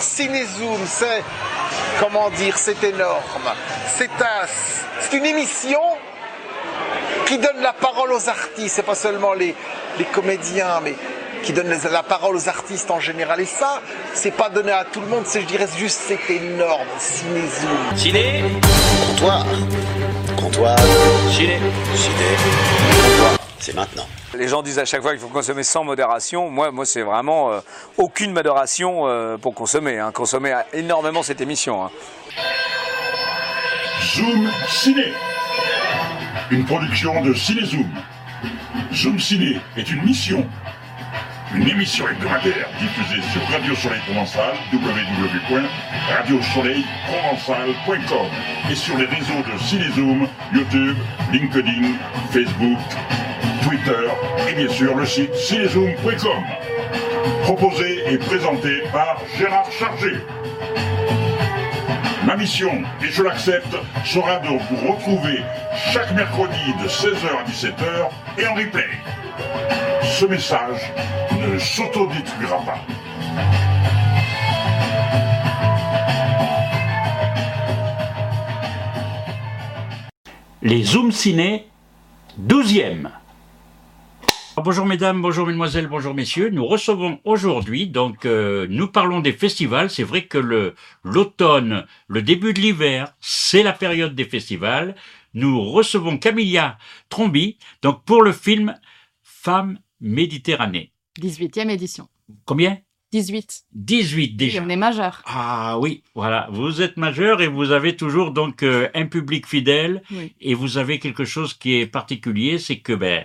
Cinézoom, c'est, comment dire, c'est énorme. C'est un, c'est une émission qui donne la parole aux artistes, c'est pas seulement les, les comédiens, mais qui donne la parole aux artistes en général. Et ça, c'est pas donné à tout le monde, c'est, je dirais juste, c'est énorme. Cinézoom. Ciné Comptoir. Comptoir. Ciné Ciné. Comptoir. C'est maintenant. Les gens disent à chaque fois qu'il faut consommer sans modération. Moi, moi c'est vraiment euh, aucune modération euh, pour consommer. Hein. Consommer énormément cette émission. Hein. Zoom Ciné. Une production de Cinézoom. Zoom Ciné est une mission. Une émission hebdomadaire diffusée sur Radio Soleil Provençal, www.radiosoleilprovençal.com et sur les réseaux de Cinézoom, YouTube, LinkedIn, Facebook, Twitter et bien sûr le site cinézoom.com. Proposé et présenté par Gérard Chargé. Ma mission, et je l'accepte, sera de vous retrouver chaque mercredi de 16h à 17h et en replay. Ce message ne s'autodétruira pas. Les Zoom Ciné, 12e. Bonjour mesdames, bonjour mesdemoiselles, bonjour messieurs. Nous recevons aujourd'hui, donc euh, nous parlons des festivals. C'est vrai que le l'automne, le début de l'hiver, c'est la période des festivals. Nous recevons Camilla Trombi, donc pour le film Femmes Méditerranée. 18e édition. Combien? 18. 18 déjà. Et on est majeur. Ah oui, voilà. Vous êtes majeur et vous avez toujours donc euh, un public fidèle Oui. et vous avez quelque chose qui est particulier, c'est que ben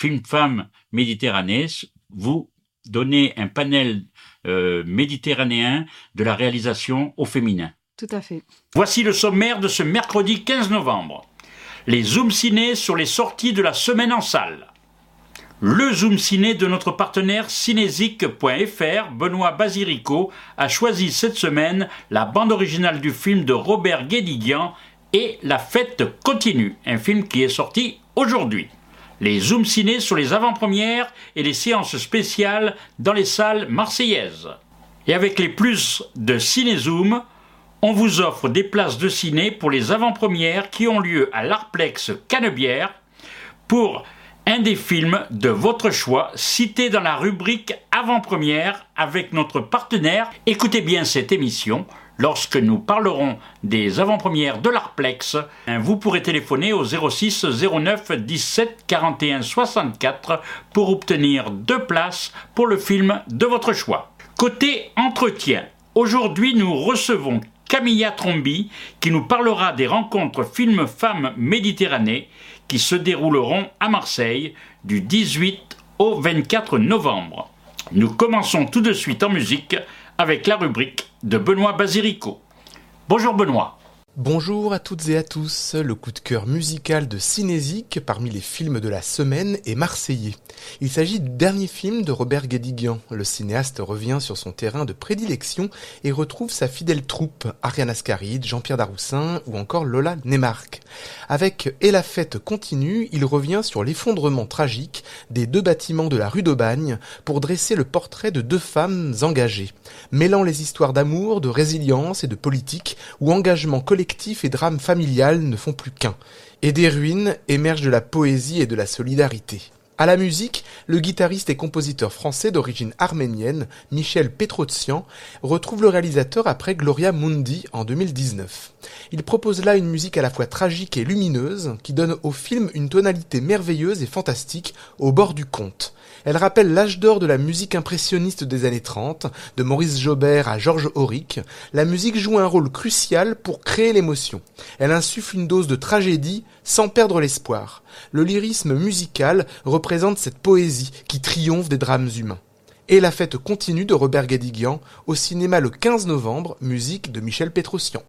Film Femme Méditerranée, vous donnez un panel euh, méditerranéen de la réalisation au féminin. Tout à fait. Voici le sommaire de ce mercredi 15 novembre. Les Zoom Ciné sur les sorties de la semaine en salle. Le Zoom Ciné de notre partenaire cinésique.fr, Benoît Basirico, a choisi cette semaine la bande originale du film de Robert Guédiguian et La fête continue, un film qui est sorti aujourd'hui. Les Zoom Ciné sur les avant-premières et les séances spéciales dans les salles marseillaises. Et avec les plus de Ciné-Zoom, on vous offre des places de ciné pour les avant-premières qui ont lieu à l'Arplex Canebière pour un des films de votre choix cité dans la rubrique avant-première avec notre partenaire. Écoutez bien cette émission. Lorsque nous parlerons des avant-premières de l'Arplex, hein, vous pourrez téléphoner au 06 09 17 41 64 pour obtenir deux places pour le film de votre choix. Côté entretien, aujourd'hui nous recevons Camilla Trombi qui nous parlera des rencontres films femmes Méditerranée qui se dérouleront à Marseille du 18 au 24 novembre. Nous commençons tout de suite en musique avec la rubrique de Benoît Basirico. Bonjour Benoît. Bonjour à toutes et à tous, le coup de cœur musical de Cinésique parmi les films de la semaine est marseillais. Il s'agit du dernier film de Robert Guédiguian. Le cinéaste revient sur son terrain de prédilection et retrouve sa fidèle troupe, Ariane Ascaride, Jean-Pierre Daroussin ou encore Lola Neymarck. Avec Et la fête continue, il revient sur l'effondrement tragique des deux bâtiments de la rue d'Aubagne pour dresser le portrait de deux femmes engagées, mêlant les histoires d'amour, de résilience et de politique où engagement collectif et drame familial ne font plus qu'un. Et des ruines émergent de la poésie et de la solidarité. À la musique, le guitariste et compositeur français d'origine arménienne, Michel Petrotsian, retrouve le réalisateur après Gloria Mundi en 2019. Il propose là une musique à la fois tragique et lumineuse, qui donne au film une tonalité merveilleuse et fantastique au bord du conte. Elle rappelle l'âge d'or de la musique impressionniste des années 30, de Maurice Jobert à Georges Auric. La musique joue un rôle crucial pour créer l'émotion. Elle insuffle une dose de tragédie sans perdre l'espoir. Le lyrisme musical représente cette poésie qui triomphe des drames humains. Et la fête continue de Robert Guédiguian au cinéma le 15 novembre, musique de Michel Petrosian.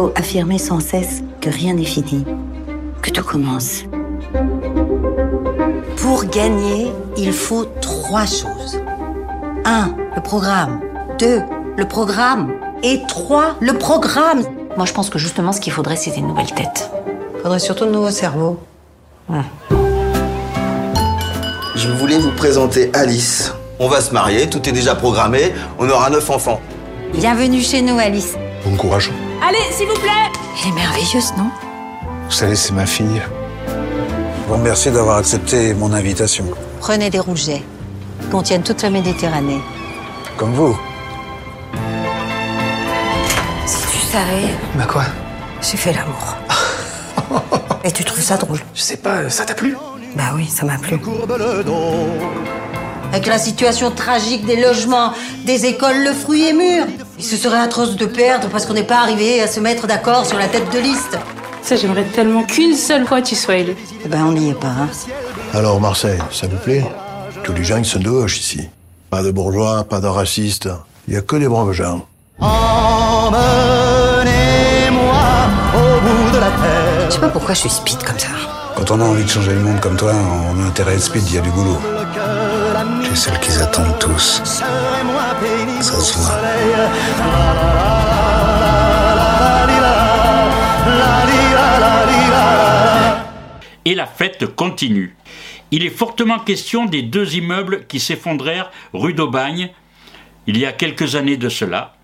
Faut affirmer sans cesse que rien n'est fini, que tout commence. Pour gagner, il faut trois choses. Un, le programme. Deux, le programme. Et trois, le programme. Moi, je pense que justement, ce qu'il faudrait, c'est des nouvelles têtes. Faudrait surtout de nouveaux cerveaux. Je voulais vous présenter Alice. On va se marier, tout est déjà programmé, on aura neuf enfants. Bienvenue chez nous, Alice. Bon courage. Allez, s'il vous plaît Elle est merveilleuse, non? Vous savez, c'est ma fille. Je vous remercie d'avoir accepté mon invitation. Prenez des rougets. Ils contiennent toute la Méditerranée. Comme vous. Si tu savais, Bah quoi? J'ai fait l'amour. Et tu trouves ça drôle? Je sais pas, ça t'a plu? Bah oui, ça m'a plu. Avec la situation tragique des logements, des écoles, le fruit est mûr. Et ce serait atroce de perdre parce qu'on n'est pas arrivé à se mettre d'accord sur la tête de liste. Ça, j'aimerais tellement qu'une seule fois tu sois élu. Eh ben, on n'y est pas, hein. Alors Marseille, ça vous plaît? Tous les gens ils sont de gauche ici. Pas de bourgeois, pas de racistes. Il y a que des braves gens. Je sais pas pourquoi je suis speed comme ça. Quand on a envie de changer le monde comme toi, on a intérêt à être speed, il y a du boulot. Tu es celle qu'ils attendent tous. Et la fête continue. Il est fortement question des deux immeubles qui s'effondrèrent rue d'Aubagne il y a quelques années de cela.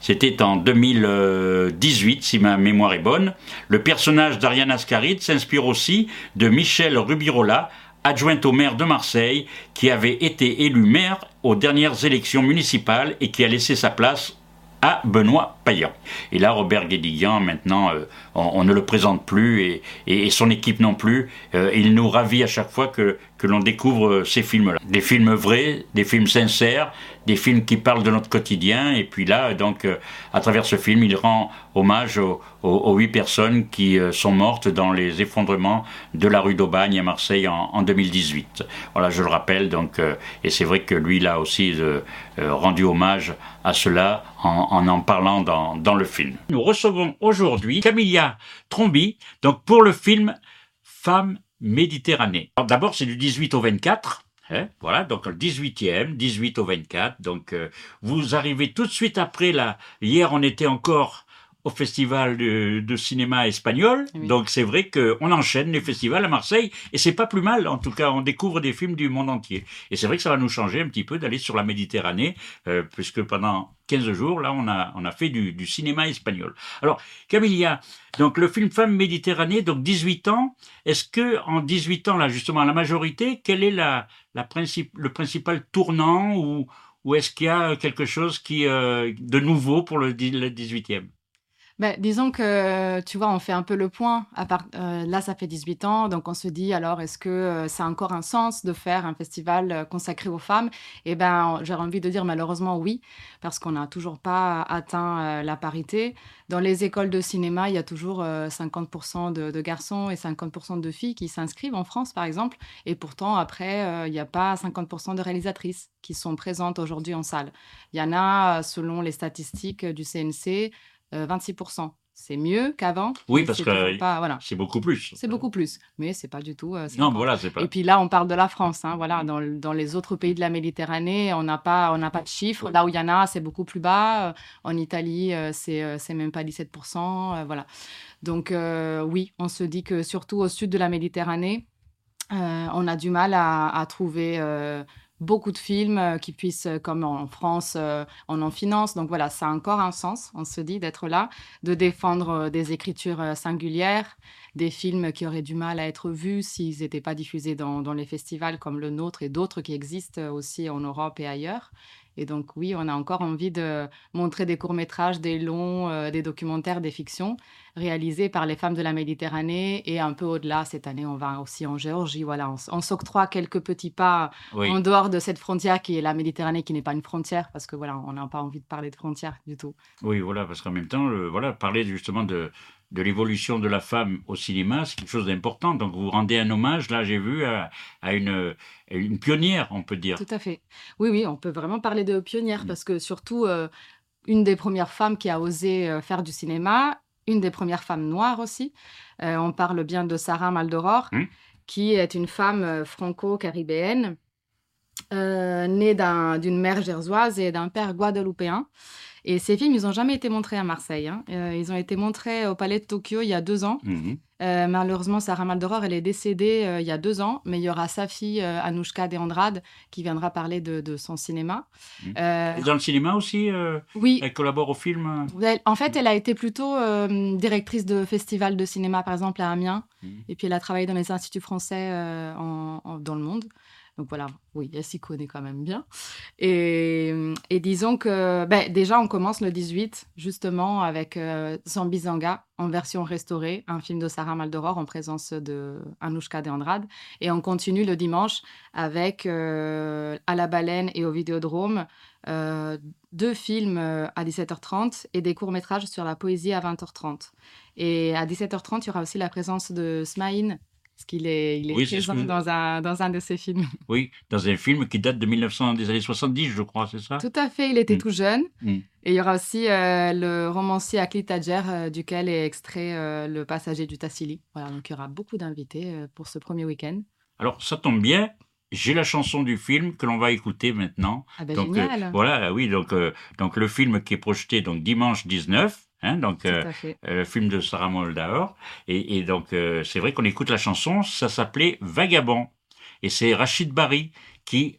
C'était en 2018, si ma mémoire est bonne. Le personnage d'Ariane Ascaride s'inspire aussi de Michel Rubirola, adjointe au maire de Marseille, qui avait été élu maire aux dernières élections municipales et qui a laissé sa place à Benoît Payan. Et là, Robert Guédiguian, maintenant, euh, on, ne le présente plus et son équipe non plus. Euh, il nous ravit à chaque fois que, que l'on découvre ces films-là. Des films vrais, des films sincères, des films qui parlent de notre quotidien. Et puis là, donc, euh, à travers ce film, il rend hommage aux, huit personnes qui euh, sont mortes dans les effondrements de la rue d'Aubagne à Marseille en, en 2018. Voilà, je le rappelle. Donc, euh, et c'est vrai que lui, là aussi, rendu hommage à cela en en, parlant dans, dans le film. Nous recevons aujourd'hui Camilla Trombi, donc pour le film Femme Méditerranée. D'abord, c'est du 18 au 24. hein, voilà, donc le 18e, 18 au 24. Donc, euh, vous arrivez tout de suite après là. Hier, on était encore au festival de, de cinéma espagnol. Donc, c'est vrai qu'on enchaîne les festivals à Marseille et c'est pas plus mal. En tout cas, on découvre des films du monde entier. Et c'est vrai que ça va nous changer un petit peu d'aller sur la Méditerranée, euh, puisque pendant 15 jours, là, on a, on a fait du, du cinéma espagnol. Alors, Camilla, donc le film Femme Méditerranée, donc 18 ans. Est-ce que en 18 ans, là, justement, la majorité, quel est la, la principe, le principal tournant ou, ou est-ce qu'il y a quelque chose qui, euh, de nouveau pour le, le 18e Ben, disons que, tu vois, on fait un peu le point. Euh, là, ça fait 18 ans, donc on se dit, alors, est-ce que euh, ça a encore un sens de faire un festival euh, consacré aux femmes? Eh ben, j'aurais envie de dire malheureusement oui, parce qu'on n'a toujours pas atteint la parité. Dans les écoles de cinéma, il y a toujours euh, 50% de, de garçons et 50% de filles qui s'inscrivent en France, par exemple. Et pourtant, après, il n'y a pas 50% de réalisatrices qui sont présentes aujourd'hui en salle. Il y en a, selon les statistiques du CNC, 26%. C'est mieux qu'avant. Oui, parce que toujours pas- voilà. c'est beaucoup plus. C'est beaucoup plus, mais c'est pas du tout. euh, Non, 50. voilà, c'est pas. Et puis là, on parle de la France. hein, voilà, dans, le- dans les autres pays de la Méditerranée, on n'a pas, on n'a pas de chiffres. Là où il y en a, c'est beaucoup plus bas. Euh, En Italie, euh, c'est, euh, c'est même pas 17%. euh, voilà. Donc euh, oui, on se dit que surtout au sud de la Méditerranée, euh, on a du mal à, à trouver euh, beaucoup de films euh, qui puissent, euh, comme en France, euh, on en finance. Donc voilà, ça a encore un sens, on se dit, d'être là, de défendre des écritures singulières, des films qui auraient du mal à être vus s'ils n'étaient pas diffusés dans, dans les festivals comme le nôtre et d'autres qui existent aussi en Europe et ailleurs. Et donc oui, on a encore envie de montrer des courts-métrages, des longs, euh, des documentaires, des fictions réalisés par les femmes de la Méditerranée et un peu au-delà. Cette année, on va aussi en Géorgie. Voilà, on, on s'octroie quelques petits pas Oui. en dehors de cette frontière qui est la Méditerranée, qui n'est pas une frontière, parce que voilà, on n'a pas envie de parler de frontière du tout. Oui, voilà, parce qu'en même temps, le- voilà, parler justement de, de l'évolution de la femme au cinéma, c'est quelque chose d'important. Donc vous rendez un hommage, là j'ai vu, à, à une, à une pionnière, on peut dire. Tout à fait. Oui, oui, on peut vraiment parler de Mm. pionnière parce que surtout, euh, une des premières femmes qui a osé euh, faire du cinéma, une des premières femmes noires aussi. Euh, on parle bien de Sarah Maldoror, Hmm. qui est une femme franco-caribéenne, euh, née d'un- d'une mère gersoise et d'un père guadeloupéen. Et ces films, ils n'ont jamais été montrés à Marseille. hein. Euh, ils ont été montrés au Palais de Tokyo il y a deux ans. Mhm. Euh, malheureusement, Sarah Maldoror, elle est décédée euh, il y a deux ans, mais il y aura sa fille, Anouchka De Andrade, qui viendra parler de, de son cinéma. Euh, Et dans le cinéma aussi Oui. Elle collabore au film en fait, elle a été plutôt directrice de festivals de cinéma, par exemple, à Amiens. Et puis, elle a travaillé dans les instituts français en- en- dans le monde. Donc voilà, oui, elle s'y connaît quand même bien. Et, disons que ben, déjà, on commence le 18, justement, avec euh, Zambizanga en version restaurée, un film de Sarah Maldoror en présence de Anouchka De Andrade. Et on continue le dimanche avec euh, À la baleine et au Vidéodrome, euh, deux films euh, à 17h30 et des courts-métrages sur la poésie à 20h30. Et à 17h30, il y aura aussi la présence de Smaïn, parce qu'il est, il est Oui, c'est présent que- dans, un, dans un de ses films. Oui, dans un film qui date de 1900, des années 70, je crois, c'est ça? Tout à fait, il était Mm. tout jeune. Mm. Et il y aura aussi euh, le romancier Akli Tadjer, euh, duquel est extrait euh, Le passager du Tassili. Voilà, donc il y aura beaucoup d'invités pour ce premier week-end. Alors, ça tombe bien. J'ai la chanson du film que l'on va écouter maintenant. Ah ben, donc, génial. voilà, oui, donc, euh, donc le film qui est projeté donc dimanche 19, hein, donc euh, euh, le film de Sarah Moldaor. Et, et donc, euh, c'est vrai qu'on écoute la chanson, ça s'appelait Vagabond. Et c'est Rachid Bari qui,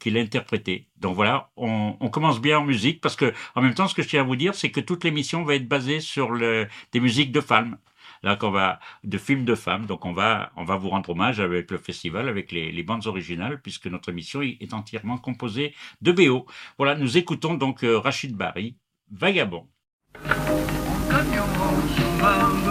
qui l'a interprété. Donc voilà, on, on commence bien en musique parce que, en même temps, ce que je tiens à vous dire, c'est que toute l'émission va être basée sur le, des musiques de femmes. Là, qu'on va, de films de femmes. Donc, on va, on va vous rendre hommage avec le festival, avec les, les bandes originales, puisque notre émission est entièrement composée de BO. Voilà, nous écoutons donc Rachid Bari, Vagabond. On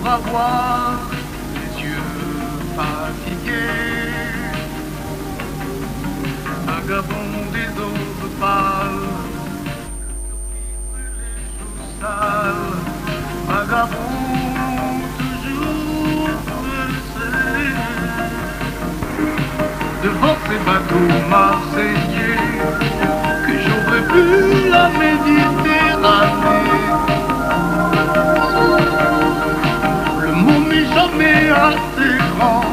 pour avoir les yeux fatigués. Vagabond des eaux pâles, sales, vagabond toujours pressé. Devant ces bateaux marseillais, que j'aurais vu la Méditerranée. Grand.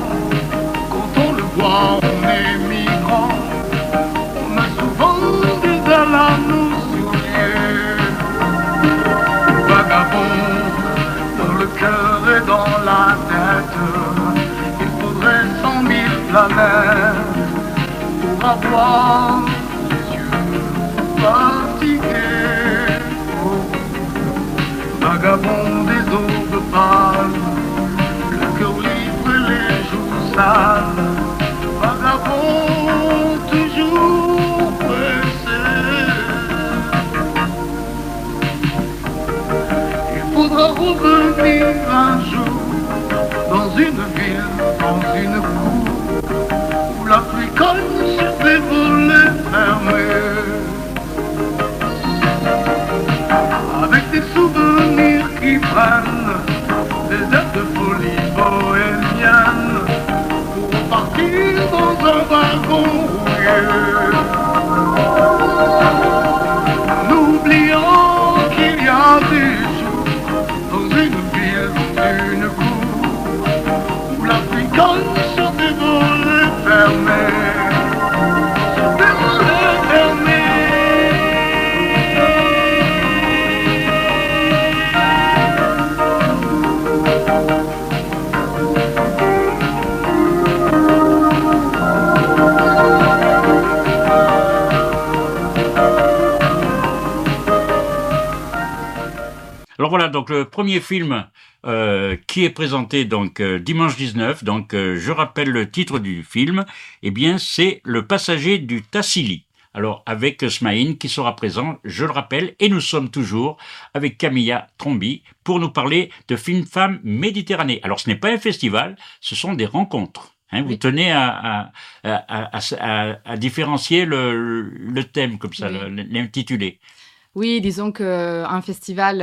Quand on le voit, on est migrant. On a souvent des ailes à nos souliers. Vagabond, dans le cœur et dans la tête. Il faudrait cent mille planètes pour avoir les yeux fatigués. Vagabond des eaux stars donc le premier film euh, qui est présenté donc euh, dimanche 19, donc euh, je rappelle le titre du film, eh bien c'est Le passager du Tassili Alors avec Smaïn qui sera présent, je le rappelle, et nous sommes toujours avec Camilla Trombi pour nous parler de Film Femmes Méditerranée. Alors ce n'est pas un festival, ce sont des rencontres. Hein, vous tenez à, à, à, à, à différencier le, le, thème comme ça, Oui. l'intitulé. Oui, disons qu'un festival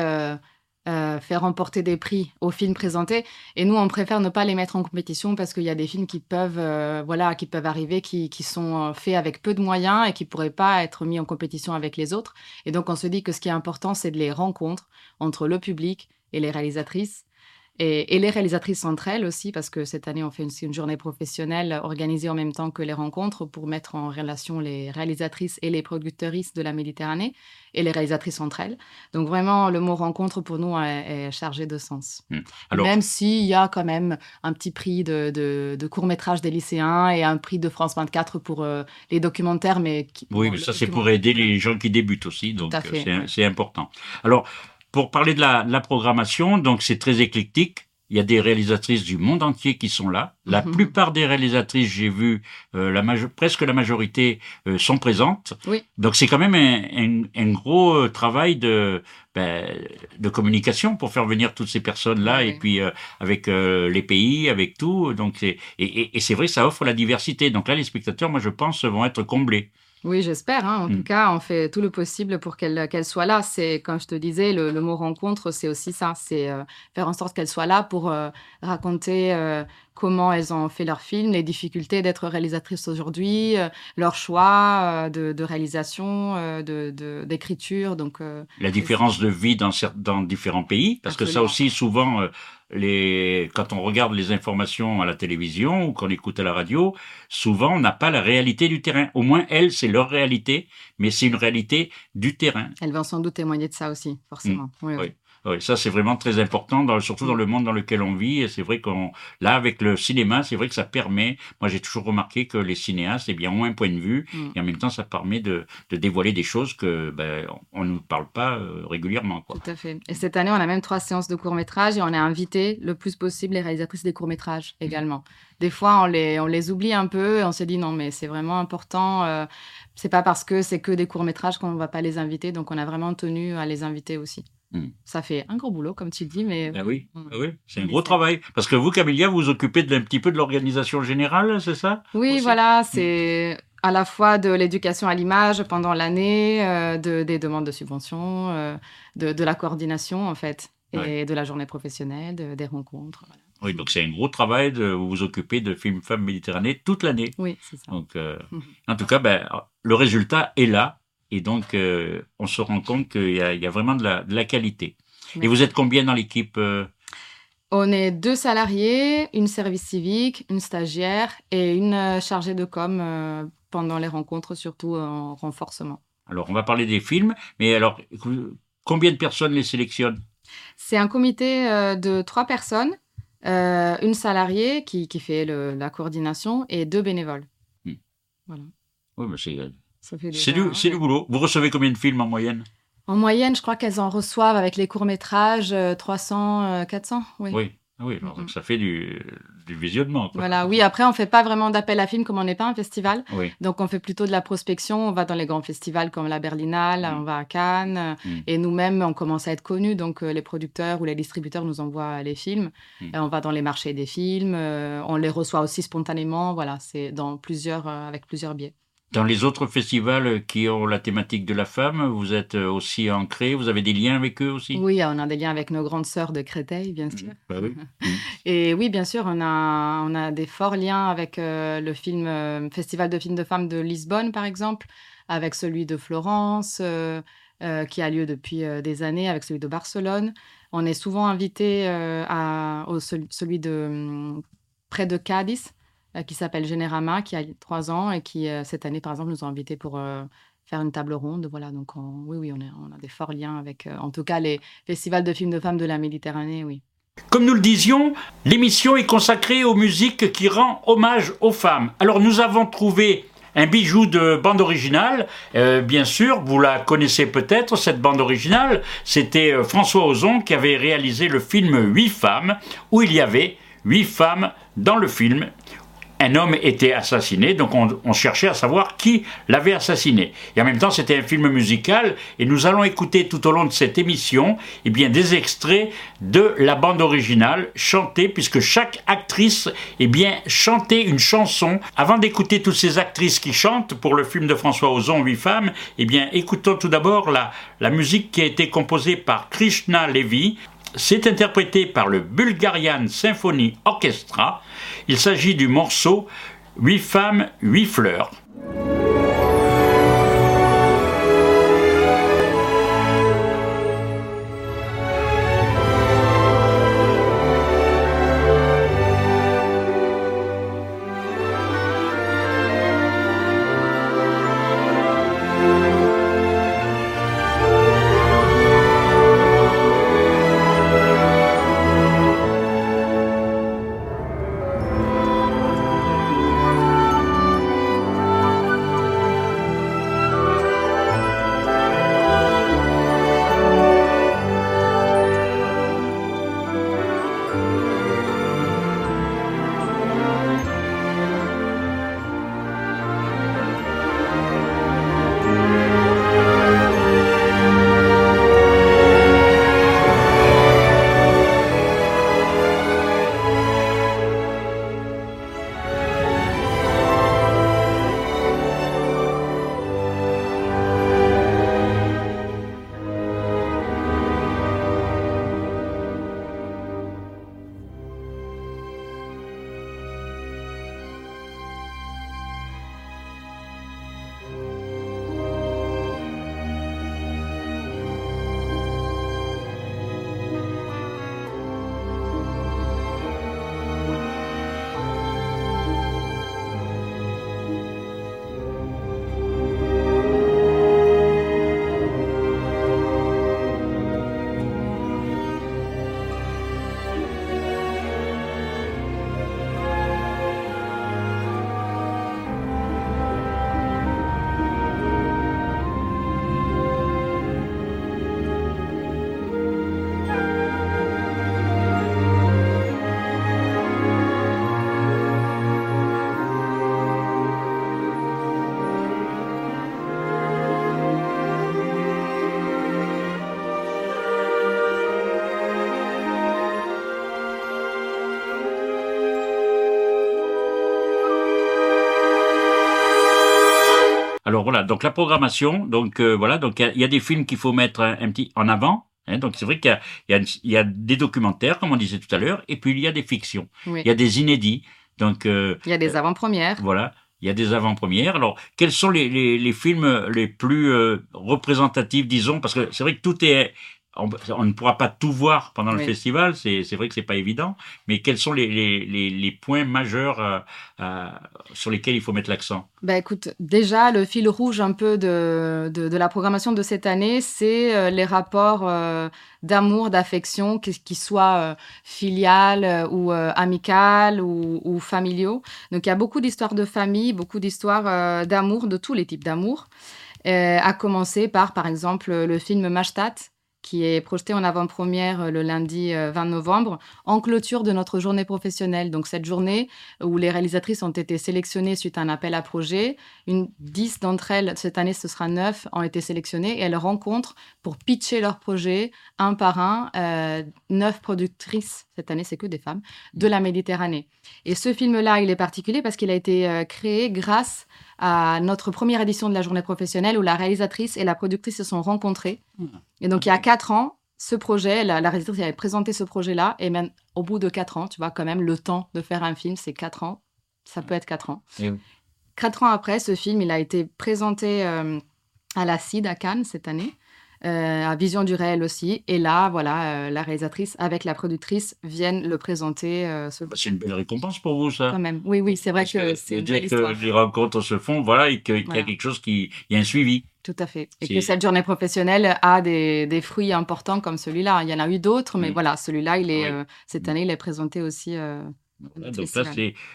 euh, fait remporter des prix aux films présentés. Et nous, on préfère ne pas les mettre en compétition parce qu'il y a des films qui peuvent, euh, voilà, qui peuvent arriver, qui, qui sont euh, faits avec peu de moyens et qui pourraient pas être mis en compétition avec les autres. Et donc, on se dit que ce qui est important, c'est de les rencontres entre le public et les réalisatrices. Et, et les réalisatrices entre elles aussi, parce que cette année, on fait une, une journée professionnelle organisée en même temps que les rencontres pour mettre en relation les réalisatrices et les productrices de la Méditerranée et les réalisatrices entre elles. Donc vraiment, le mot rencontre pour nous est, est chargé de sens. Hmm. Alors- Même s'il y a quand même un petit prix de, de, de court métrage des lycéens et un prix de France 24 pour euh, les documentaires, mais qui- Oui, bon, mais ça c'est pour aider les gens qui débutent aussi, donc ouais. c'est important. Alors, pour parler de la, de la programmation, donc c'est très éclectique. Il y a des réalisatrices du monde entier qui sont là. La Mhm. plupart des réalisatrices, j'ai vu, euh, la presque la majorité euh, sont présentes. Oui. Donc c'est quand même un, un- un gros euh, travail de, ben, de communication pour faire venir toutes ces personnes-là et puis euh, avec euh, les pays, avec tout. Donc c'est et, et- et c'est vrai, ça offre la diversité. Donc là, les spectateurs, moi je pense, vont être comblés. Oui, j'espère. hein. En Mm. tout cas, on fait tout le possible pour qu'elle qu'elle soit là. C'est, comme je te disais, le, le mot rencontre, c'est aussi ça. C'est euh, faire en sorte qu'elle soit là pour euh, raconter euh, comment elles ont fait leur film, les difficultés d'être réalisatrice aujourd'hui, euh, leur choix euh, de, de réalisation, euh, de, de- d'écriture. Donc, euh, la différence de vie dans, dans différents pays, parce que ça aussi, souvent, euh, les, quand on regarde les informations à la télévision ou qu'on écoute à la radio, souvent, on n'a pas la réalité du terrain. Au moins, elles, c'est leur réalité, mais c'est une réalité du terrain. elles vont sans doute témoigner de ça aussi, forcément. Oui, oui. Oui. Oui, ça c'est vraiment très important, dans, surtout dans le monde dans lequel on vit. Et c'est vrai qu'on, là, avec le cinéma, c'est vrai que ça permet. Moi, j'ai toujours remarqué que les cinéastes, eh bien, ont un point de vue, Mm. et en même temps, ça permet de, de dévoiler des choses que ben, on ne nous parle pas euh, régulièrement. Quoi. Tout à fait. Et cette année, on a même trois séances de courts-métrages et on a invité le plus possible les réalisatrices des courts-métrages également. Des fois, on les, on les oublie un peu et on se dit non, mais c'est vraiment important. euh, c'est pas parce que c'est que des courts-métrages qu'on va pas les inviter. Donc, on a vraiment tenu à les inviter aussi. Mm. Ça fait un gros boulot, comme tu le dis, mais Ah oui, ah oui, c'est un gros travail. Parce que vous, Camilla, vous vous occupez d'un petit peu de l'organisation générale, c'est ça Oui, voilà, c'est à la fois de l'éducation à l'image pendant l'année, euh, de, des demandes de subventions, euh, de, de la coordination en fait, et Ouais. de la journée professionnelle, de- des rencontres. voilà. Oui, donc c'est un gros travail de vous vous occuper de Film Femmes Méditerranée toute l'année. Oui, c'est ça. Donc, euh, Mhm. en tout cas, ben, le résultat est là. Et donc, euh, on se rend compte qu'il y, a- il y a vraiment de la, de la qualité. Et vous êtes combien dans l'équipe euh? On est deux salariés, une service civique, une stagiaire et une euh, chargée de com euh, pendant les rencontres, surtout en renforcement. Alors, on va parler des films, mais alors, combien de personnes les sélectionnent? C'est un comité de trois personnes, une salariée qui, qui fait le- la coordination et deux bénévoles. Hmm. Voilà. Oui, mais c'est Ça fait c'est déjà, du, boulot. Vous recevez combien de films en moyenne? En moyenne, je crois qu'elles en reçoivent avec les courts-métrages euh, 300, euh, 400. Oui. Oui. Oui, alors, donc ça fait du, du visionnement. Quoi. Voilà, oui, après, on fait pas vraiment d'appel à films comme on n'est pas un festival. Oui. Donc, on fait plutôt de la prospection. On va dans les grands festivals comme la Berlinale, on va à Cannes. euh, Mm. Et nous-mêmes, on commence à être connus. Donc, euh, les producteurs ou les distributeurs nous envoient les films. Mm. Et on va dans les marchés des films. euh, on les reçoit aussi spontanément. Voilà, c'est dans plusieurs, euh, avec plusieurs biais. Dans les autres festivals qui ont la thématique de la femme, vous êtes aussi ancré, vous avez des liens avec eux aussi? Oui, on a des liens avec nos grandes sœurs de Créteil, bien sûr. Bah oui. Et oui, bien sûr, on a, on a des forts liens avec euh, le film, euh, Festival de films de femmes de Lisbonne, par exemple, avec celui de Florence, euh, qui a lieu depuis des années, avec celui de Barcelone. On est souvent invité à au, celui de hum, près de Cadiz, qui s'appelle Générama, qui a trois ans et qui, euh, cette année, par exemple, nous a invités pour euh, faire une table ronde. Voilà, donc on- oui, oui, on, a des forts liens avec, euh, en tout cas, les festivals de films de femmes de la Méditerranée, oui. Comme nous le disions, l'émission est consacrée aux musiques qui rendent hommage aux femmes. Alors nous avons trouvé un bijou de bande originale. Euh, bien sûr, vous la connaissez peut-être, cette bande originale. C'était euh, François Ozon qui avait réalisé le film Huit femmes, où il y avait huit femmes dans le film. Un homme était assassiné, donc on, cherchait à savoir qui l'avait assassiné. Et en même temps, c'était un film musical, et nous allons écouter tout au long de cette émission eh bien, des extraits de la bande originale chantée, puisque chaque actrice eh bien, chantait une chanson. Avant d'écouter toutes ces actrices qui chantent pour le film de François Ozon, Huit femmes, eh bien, écoutons tout d'abord la, la musique qui a été composée par Krishna Levy, c'est interprété par le Bulgarian Symphony Orchestra. Il s'agit du morceau Huit femmes, huit fleurs. Voilà, donc la programmation, donc euh, voilà, donc il y a- il y, a des films qu'il faut mettre un, un petit en avant. hein, donc c'est vrai qu'il y a, y, y des documentaires, comme on disait tout à l'heure, et puis il y a des fictions. Oui. Il y a des inédits. Donc euh, Il y a des avant-premières. voilà, il y a des avant-premières. Alors, quels sont les, les, les films les plus euh, représentatifs, disons Parce que c'est vrai que tout est... On, on ne pourra pas tout voir pendant le Oui. festival, c'est vrai que c'est pas évident, mais quels sont les, les, les, les points majeurs euh, euh, sur lesquels il faut mettre l'accent? Bah écoute, déjà le fil rouge un peu de, de, de la programmation de cette année, c'est euh, les rapports euh, d'amour, d'affection, qui, qui soient filiales ou amicales ou, ou familiaux. Donc il y a beaucoup d'histoires de famille, beaucoup d'histoires d'amour, de tous les types d'amour. À commencer par, par exemple, le film Mashtat, qui est projeté en avant-première euh, le lundi euh, 20 novembre, en clôture de notre journée professionnelle. Donc cette journée où les réalisatrices ont été sélectionnées suite à un appel à projet. Une, 10 d'entre elles, cette année ce sera 9, ont été sélectionnées et elles rencontrent pour pitcher leur projet un par un euh, 9 productrices, cette année c'est que des femmes, de la Méditerranée. Et ce film-là, il est particulier parce qu'il a été euh, créé grâce notre première édition de la journée professionnelle où la réalisatrice et la productrice se sont rencontrées. Et donc, il y a quatre ans, ce projet, la, la réalisatrice avait présenté ce projet-là, et même au bout de quatre ans, tu vois, quand même, le temps de faire un film, c'est quatre ans. Ça peut être quatre ans. Et. Quatre ans après, ce film, il a été présenté euh, à la CID à Cannes cette année, à Vision du réel aussi. Et là, voilà, euh, la réalisatrice avec la productrice viennent le présenter. euh, ce... C'est une belle récompense pour vous, ça. Quand même. Oui, oui, c'est vrai que c'est une belle que histoire. les rencontres se font, voilà, et que- qu'il y a quelque chose qui, il y a un suivi. Tout à fait. Et que cette journée professionnelle a des, des fruits importants comme celui-là. Il y en a eu d'autres, mais Oui. voilà, celui-là, il est euh, cette année, il est présenté aussi euh, Voilà, donc là,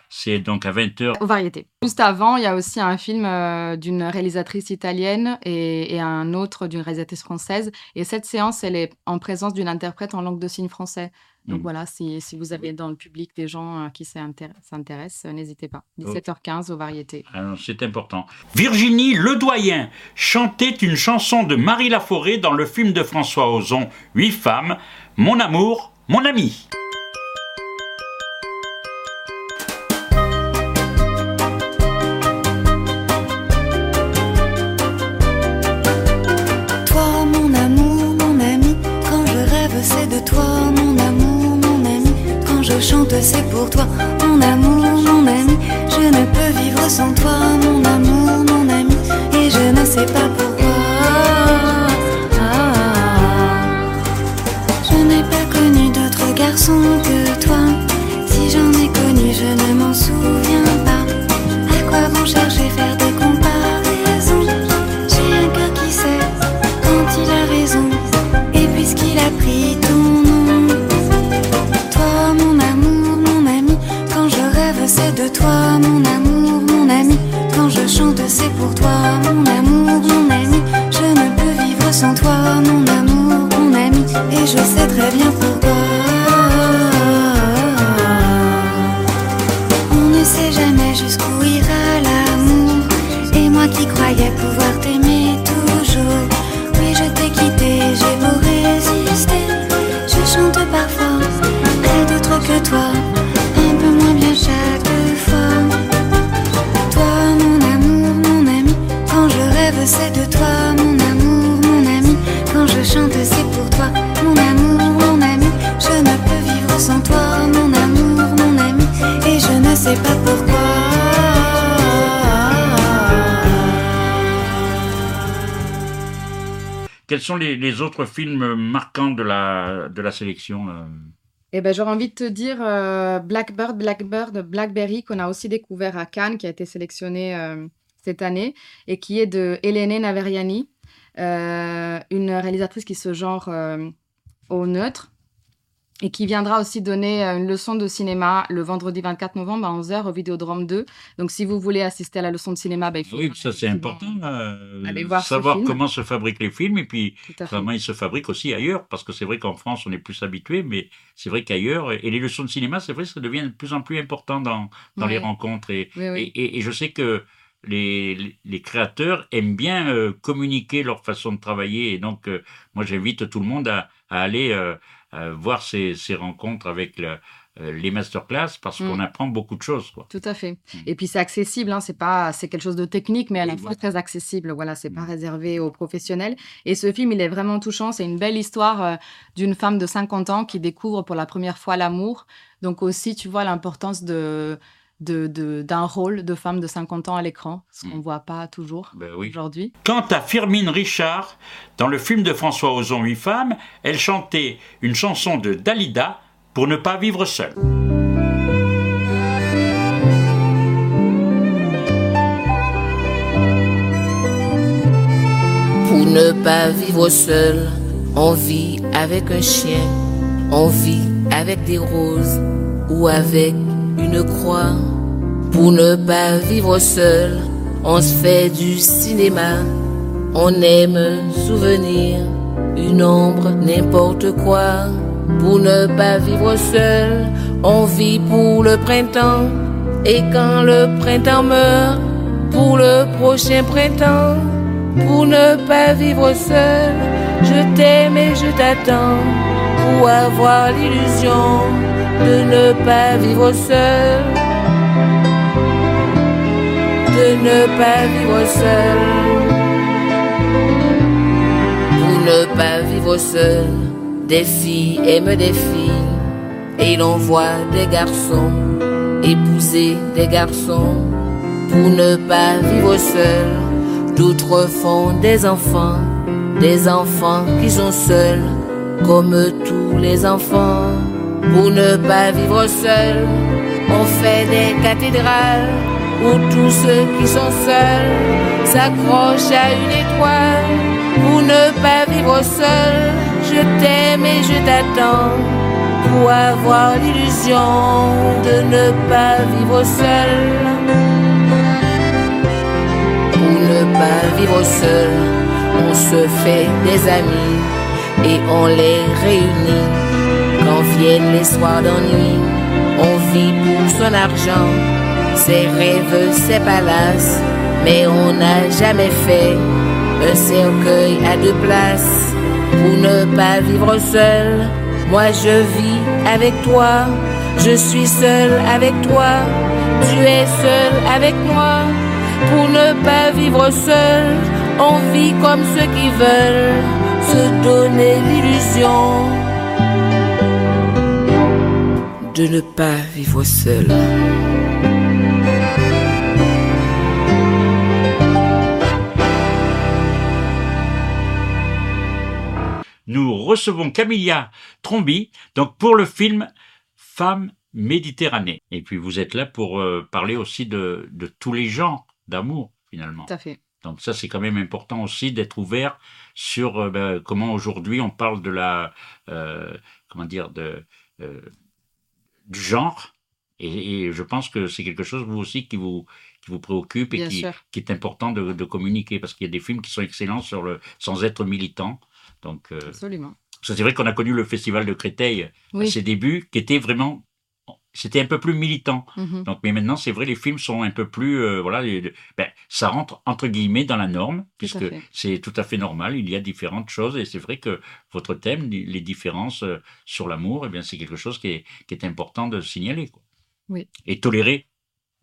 c'est- donc à 20h. Aux variétés. Juste avant, il y a aussi un film euh, d'une réalisatrice italienne et, et un autre d'une réalisatrice française. Et cette séance, elle est en présence d'une interprète en langue de signes français. Donc Mm. voilà, si, si vous avez dans le public des gens euh, qui s'intér- s'intéressent, euh, n'hésitez pas. 17h15 aux variétés. C'est important. Virginie Ledoyen chantait une chanson de Marie Laforêt dans le film de François Ozon, Huit femmes, Mon amour, mon ami. Sais pas pourquoi. Quels sont les, les autres films marquants de la, de la sélection là Eh ben, j'aurais envie de te dire euh, Blackbird, Blackbird, Blackberry, qu'on a aussi découvert à Cannes, qui a été sélectionné euh, cette année, et qui est de Elene Naveriani, euh, une réalisatrice qui se genre euh, au neutre, et qui viendra aussi donner euh, une leçon de cinéma le vendredi 24 novembre à 11h au Vidéodrome 2. Donc, si vous voulez assister à la leçon de cinéma, ben, il faut Oui, ça c'est important. là, Allez voir savoir comment se fabriquent les films et puis comment ils se fabriquent aussi ailleurs. Parce que c'est vrai qu'en France, on est plus habitué, mais c'est vrai qu'ailleurs, et les leçons de cinéma, c'est vrai que ça devient de plus en plus important dans, dans les rencontres. Et, Oui, oui. et, et- et je sais que les, les- les créateurs aiment bien euh, communiquer leur façon de travailler. Et donc, euh, moi, j'invite tout le monde à, à aller euh, euh, voir ces, ces rencontres avec le- euh, les masterclass parce Mm. qu'on apprend beaucoup de choses. Quoi. Tout à fait. Et puis c'est accessible, hein, c'est pas, c'est quelque chose de technique, mais à la fois très accessible. Voilà, c'est pas réservé aux professionnels. Et ce film, il est vraiment touchant. C'est une belle histoire euh, d'une femme de 50 ans qui découvre pour la première fois l'amour. Donc aussi, tu vois l'importance de de- de- d'un rôle de femme de 50 ans à l'écran, ce qu'on voit pas toujours Ben oui. aujourd'hui. Quant à Firmine Richard, dans le film de François Ozon, Huit femmes, elle chantait une chanson de Dalida pour ne pas vivre seule. Pour ne pas vivre seul, on vit avec un chien, on vit avec des roses ou avec une croix. Pour ne pas vivre seul, on se fait du cinéma, on aime souvenir, une ombre, n'importe quoi. Pour ne pas vivre seul, on vit pour le printemps, et quand le printemps meurt, pour le prochain printemps pour ne pas vivre seul. Je t'aime et je t'attends pour avoir l'illusion de ne pas vivre seul. De ne pas vivre seul. Pour ne pas vivre seul, des filles aiment des filles et l'on voit des garçons épouser des garçons pour ne pas vivre seul. D'autres font des enfants, des enfants qui sont seuls, comme tous les enfants. Pour ne pas vivre seul, on fait des cathédrales où tous ceux qui sont seuls s'accrochent à une étoile. Pour ne pas vivre seul, je t'aime et je t'attends pour avoir l'illusion de ne pas vivre seul. Pour ne pas vivre seul, on se fait des amis et on les réunit. Quand viennent les soirs d'ennui, on vit pour son argent, ses rêves, ses palaces, mais on n'a jamais fait un cercueil à deux places pour ne pas vivre seul. Moi je vis avec toi, je suis seul avec toi, tu es seul avec moi. Pour ne pas vivre seul, on vit comme ceux qui veulent se donner l'illusion de ne pas vivre seul. Nous recevons Camilla Trombi donc pour le film Femme Méditerranée. Et puis vous êtes là pour euh, parler aussi de, de tous les genres d'amour finalement. Tout à fait. Donc ça, c'est quand même important aussi d'être ouvert sur euh, ben, comment aujourd'hui on parle de la, euh, comment dire, de, euh, du genre. Et, et je pense que c'est quelque chose, vous aussi, qui vous, qui vous préoccupe et Bien qui, sûr. qui est important de, de communiquer, parce qu'il y a des films qui sont excellents sur le, sans être militants. Donc, euh, Absolument. c'est vrai qu'on a connu le festival de Créteil Oui. à ses débuts, qui était vraiment, c'était un peu plus militant. Mhm. Donc, mais maintenant, c'est vrai, les films sont un peu plus, euh, voilà, les- ben, ça rentre entre guillemets dans la norme, puisque c'est tout à fait normal. Il y a différentes choses, et c'est vrai que votre thème, les différences euh, sur l'amour, eh bien, c'est quelque chose qui est, qui est important de signaler, quoi. Oui. et tolérer.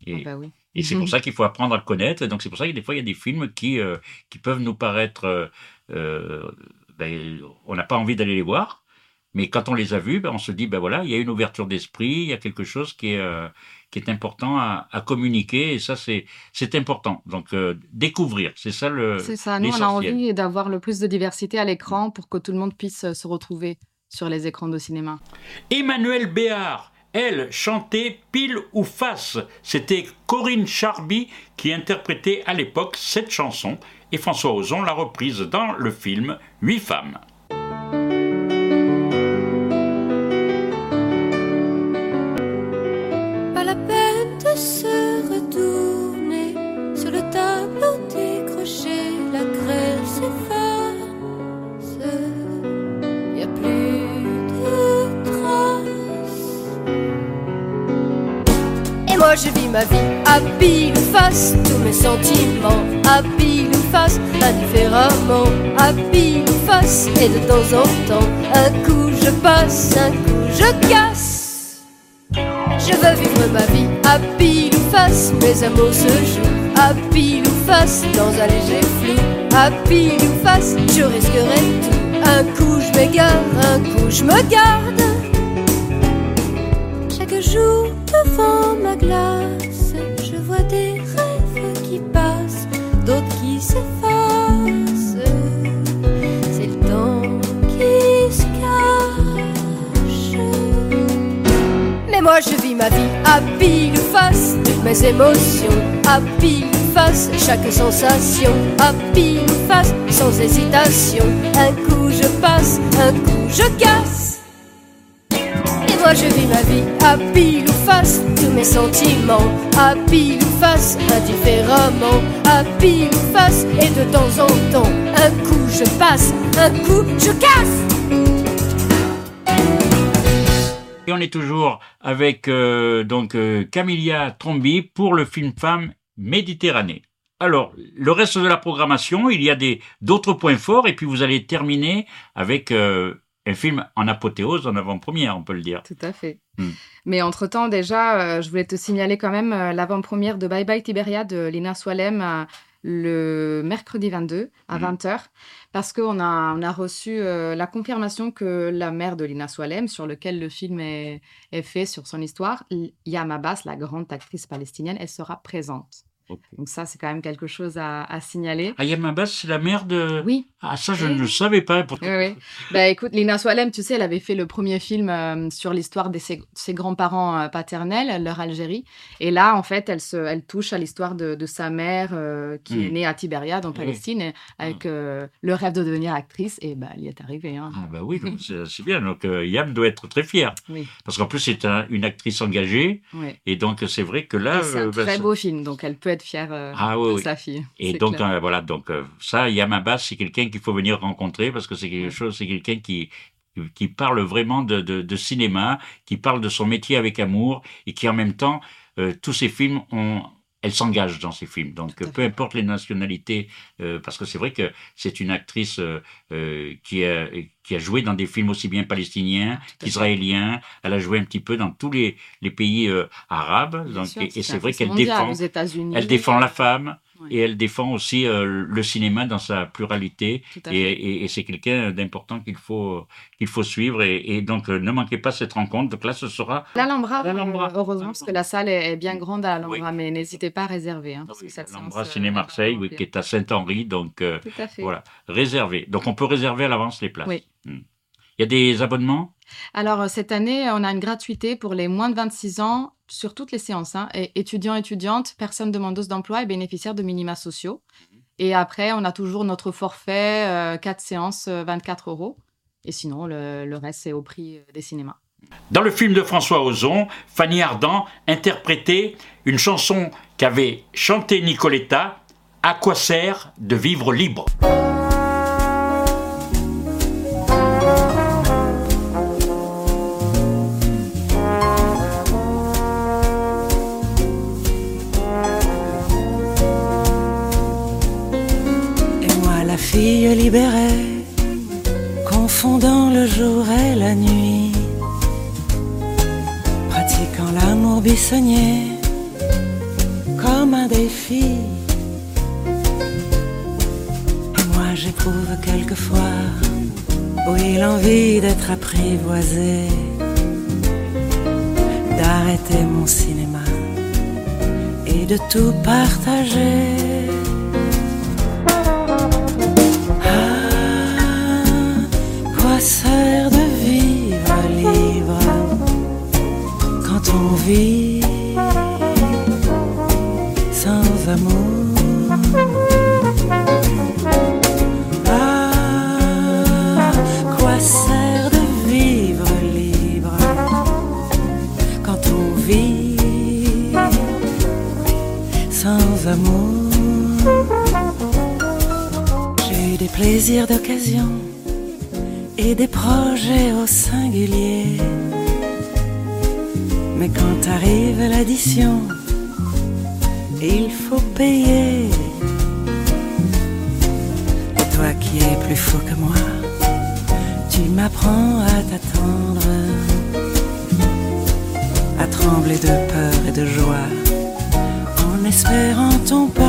Et, Ah bah oui. et c'est pour ça qu'il faut apprendre à le connaître. Et donc c'est pour ça que des fois il y a des films qui, euh, qui peuvent nous paraître, euh, ben, on n'a pas envie d'aller les voir, mais quand on les a vus, ben, on se dit ben voilà, il y a une ouverture d'esprit, il y a quelque chose qui est euh, qui est important à, à communiquer. Et ça c'est important. Donc euh, découvrir, c'est ça le. C'est ça. Nous, on a envie d'avoir le plus de diversité à l'écran pour que tout le monde puisse euh, se retrouver sur les écrans de cinéma. Emmanuel Béard, elle, chantait pile ou face. C'était Corinne Charby qui interprétait à l'époque cette chanson et François Ozon l'a reprise dans le film Huit femmes. Je vis ma vie à pile ou face, tous mes sentiments à pile ou face, indifféremment à pile ou face. Et de temps en temps, un coup je passe, un coup je casse. Je veux vivre ma vie à pile ou face, mes amours se jouent à pile ou face, dans un léger flou. À pile ou face, je risquerai tout. Un coup je m'égare, un coup je me garde. Je vois des rêves qui passent, d'autres qui s'effacent. C'est le temps qui se cache. Mais moi je vis ma vie à pile face, mes émotions à pile face, chaque sensation à pile face, sans hésitation. Un coup je passe, un coup je casse. Et moi je vis ma vie à pile sentiments à pile ou face, indifféremment à pile ou face, et de temps en temps, un coup je passe, un coup je casse. Et on est toujours avec euh, donc euh, Camilla Trombi pour le film Femme Méditerranée. Alors, le reste de la programmation, il y a des d'autres points forts et puis vous allez terminer avec euh, un film en apothéose, en avant-première, on peut le dire. Tout à fait. Hmm. Mais entre-temps, déjà, euh, je voulais te signaler quand même euh, l'avant-première de Bye Bye Tiberia de Lina Swalem euh, le mercredi 22 à Mhm. 20h parce qu'on a, on a reçu euh, la confirmation que la mère de Lina Swalem, sur lequel le film est, est fait sur son histoire, L- Yam Abbas, la grande actrice palestinienne, elle sera présente. Donc ça, c'est quand même quelque chose à, à signaler. Ayam Abbas, c'est la mère de. Oui. Ah, ça, je ne le savais pas. Oui, oui. Bah écoute, Lina Swalem, tu sais, elle avait fait le premier film euh, sur l'histoire de ses, ses grands-parents euh, paternels, leur Algérie. Et là, en fait, elle, se, elle touche à l'histoire de, de sa mère euh, qui Mm. est née à Tibériade, en Palestine, et avec euh, le rêve de devenir actrice. Et bah, elle y est arrivée. Hein. Ah bah oui, donc c'est bien. Donc euh, Yam doit être très fier. Oui. Parce qu'en plus, c'est un- une actrice engagée. Oui. Et donc, c'est vrai que là. C'est un bah, très beau film, donc elle peut être fière euh, Ah oui, de oui. sa fille. Et donc, euh, voilà, donc euh, ça, Yam Abbas, c'est quelqu'un qu'il faut venir rencontrer parce que c'est quelque chose, c'est quelqu'un qui, qui parle vraiment de, de, de cinéma, qui parle de son métier avec amour et qui en même temps, tous ses films ont. Elle s'engage dans ses films. Donc, peu importe les nationalités, euh, parce que c'est vrai que c'est une actrice euh, euh, qui, a, qui a joué dans des films aussi bien palestiniens qu'israéliens. Elle a joué un petit peu dans tous les, les pays euh, arabes. Donc, sûr, et, c'est vrai qu'elle défend. aux. Elle défend la femme. Et elle défend aussi euh, le cinéma dans sa pluralité. Et, et- et c'est quelqu'un d'important qu'il faut, qu'il faut suivre. Et, et donc, euh, ne manquez pas cette rencontre. Donc là, ce sera. L'Alhambra, euh, heureusement, parce que la salle est, bien grande à l'Alhambra, mais n'hésitez pas à réserver. Hein, cette L'Alhambra Ciné Marseille, oui, qui est à Saint-Henri. Donc, euh, Tout à fait. voilà, réservé. Donc, on peut réserver à l'avance les places. Oui. Hmm. Il y a des abonnements? Alors, cette année, on a une gratuité pour les moins de 26 ans sur toutes les séances. hein. Étudiants, étudiantes, personnes demandeuses d'emploi et bénéficiaires de minima sociaux. Et après, on a toujours notre forfait, 4 séances, euh, 24 euros. Et sinon, le, le reste, c'est au prix euh, des cinémas. Dans le film de François Ozon, Fanny Ardant interprétait une chanson qu'avait chantée Nicoletta, À quoi sert de vivre libre? Fille libérée, confondant le jour et la nuit, pratiquant l'amour bissonnier comme un défi. Et moi, j'éprouve quelquefois, oui, l'envie d'être apprivoisé, d'arrêter mon cinéma et de tout partager. Sert de vivre libre quand on vit sans amour. Ah, quoi sert de vivre libre quand on vit sans amour? J'ai des plaisirs d'occasion des projets au singulier. Mais quand arrive l'addition, il faut payer. Et toi qui es plus fou que moi, tu m'apprends à t'attendre, à trembler de peur et de joie, en espérant ton pas.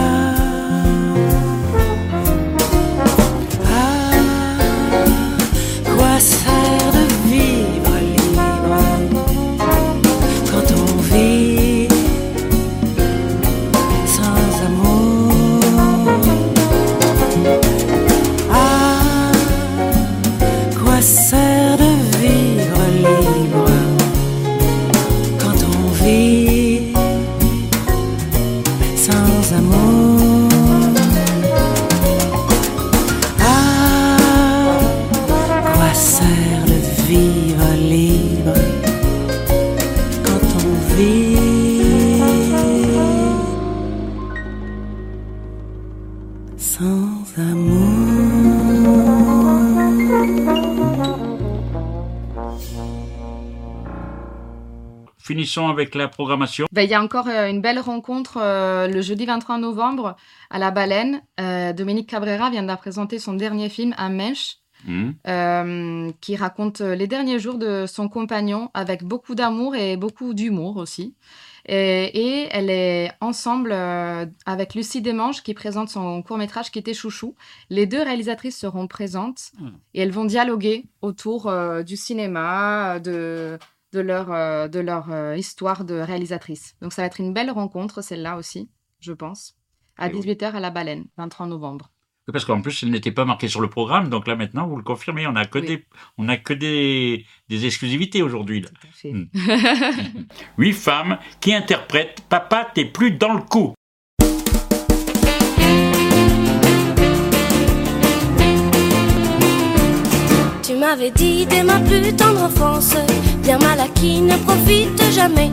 Avec la programmation. Ben, Il y a encore euh, une belle rencontre euh, le jeudi 23 novembre à La Baleine. Euh, Dominique Cabrera vient de présenter son dernier film, Un mèche, Hmm. euh, qui raconte les derniers jours de son compagnon avec beaucoup d'amour et beaucoup d'humour aussi. Et, et elle est ensemble euh, avec Lucie Desmanges qui présente son court-métrage qui était Chouchou. Les deux réalisatrices seront présentes et elles vont dialoguer autour euh, du cinéma, de, de leur, euh, de leur euh, histoire de réalisatrice. Donc ça va être une belle rencontre, celle-là aussi. je pense. À Eh oui. 18h à la baleine, 23 novembre. Parce qu'en plus, elle n'était pas marquée sur le programme, donc là maintenant, vous le confirmez, on n'a que, des, on a que des, des exclusivités aujourd'hui. fait. Hmm. Huit femmes qui interprètent Papa, t'es plus dans le coup. Tu m'avais dit dès ma plus tendre enfance, bien mal acquis ne profite jamais.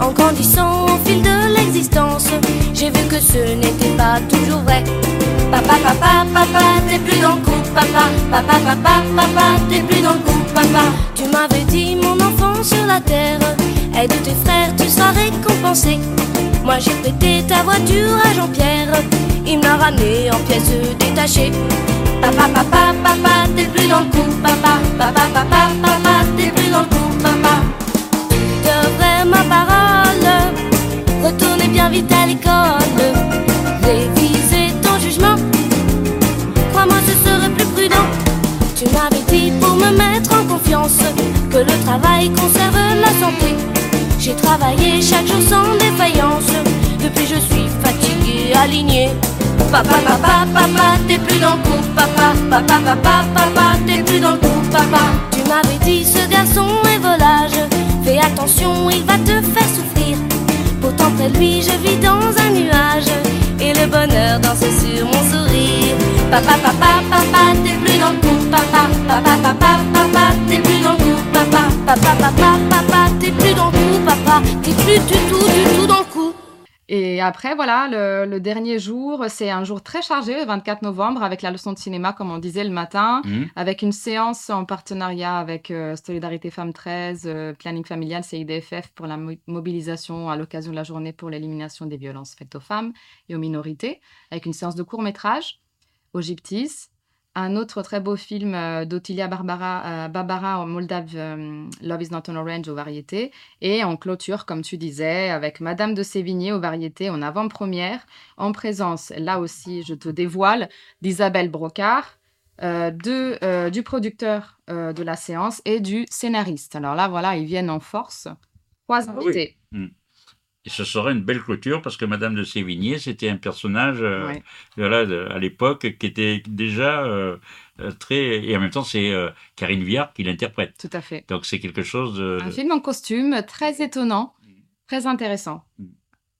En grandissant au fil de l'existence, j'ai vu que ce n'était pas toujours vrai. Papa, papa, papa, t'es plus dans le coup, papa, papa, papa, papa, t'es plus dans le coup, papa. Tu m'avais dit, mon enfant sur la terre, aide tes frères, tu seras récompensé. Moi j'ai prêté ta voiture à Jean-Pierre, il m'a ramené en pièces détachées. Papa, papa, papa, t'es plus dans le coup, papa, papa, papa, papa, t'es plus dans le coup, papa. Tu devrais ma parole, retourner bien vite à l'école, réviser ton jugement. Crois-moi, ce serait plus prudent. Tu m'avais dit pour me mettre en confiance que le travail conserve la santé. J'ai travaillé chaque jour sans défaillance. Depuis, je suis fatigué, aligné. Papa, papa, papa, t'es plus dans le coup, papa, papa, papa, papa, t'es plus dans le coup, papa. Tu m'avais dit ce garçon est volage, fais attention, il va te faire souffrir. Pourtant près de lui, je vis dans un nuage, et le bonheur danse sur mon sourire. Papa, papa, papa, t'es plus dans le coup, papa, papa, papa, papa, t'es plus dans le coup, papa, papa, papa, papa, t'es plus dans le coup, papa, t'es plus du tout, du tout dans le coup. Et après, voilà, le, le dernier jour, c'est un jour très chargé, le 24 novembre, avec la leçon de cinéma, comme on disait le matin, Mhm. avec une séance en partenariat avec euh, Solidarité Femmes 13, euh, Planning Familial, CIDFF, pour la mo- mobilisation à l'occasion de la journée pour l'élimination des violences faites aux femmes et aux minorités, avec une séance de court-métrage au Gyptis. Un autre très beau film euh, d'Ottilia Barbara, euh, Barbara en Moldave, euh, Love is not an orange aux variétés. Et en clôture, comme tu disais, avec Madame de Sévigné aux variétés en avant-première, en présence, là aussi, je te dévoile, d'Isabelle Brocard, de, du producteur de la séance et du scénariste. Alors là, voilà, ils viennent en force. Trois Ah oui. invités. Et ce serait une belle clôture parce que Madame de Sévigné, c'était un personnage euh, Ouais. voilà, de- à l'époque qui était déjà euh, euh, très. Et en même temps, c'est euh, Karine Viard qui l'interprète. Tout à fait. Donc c'est quelque chose de. Un film en costume, très étonnant, très intéressant.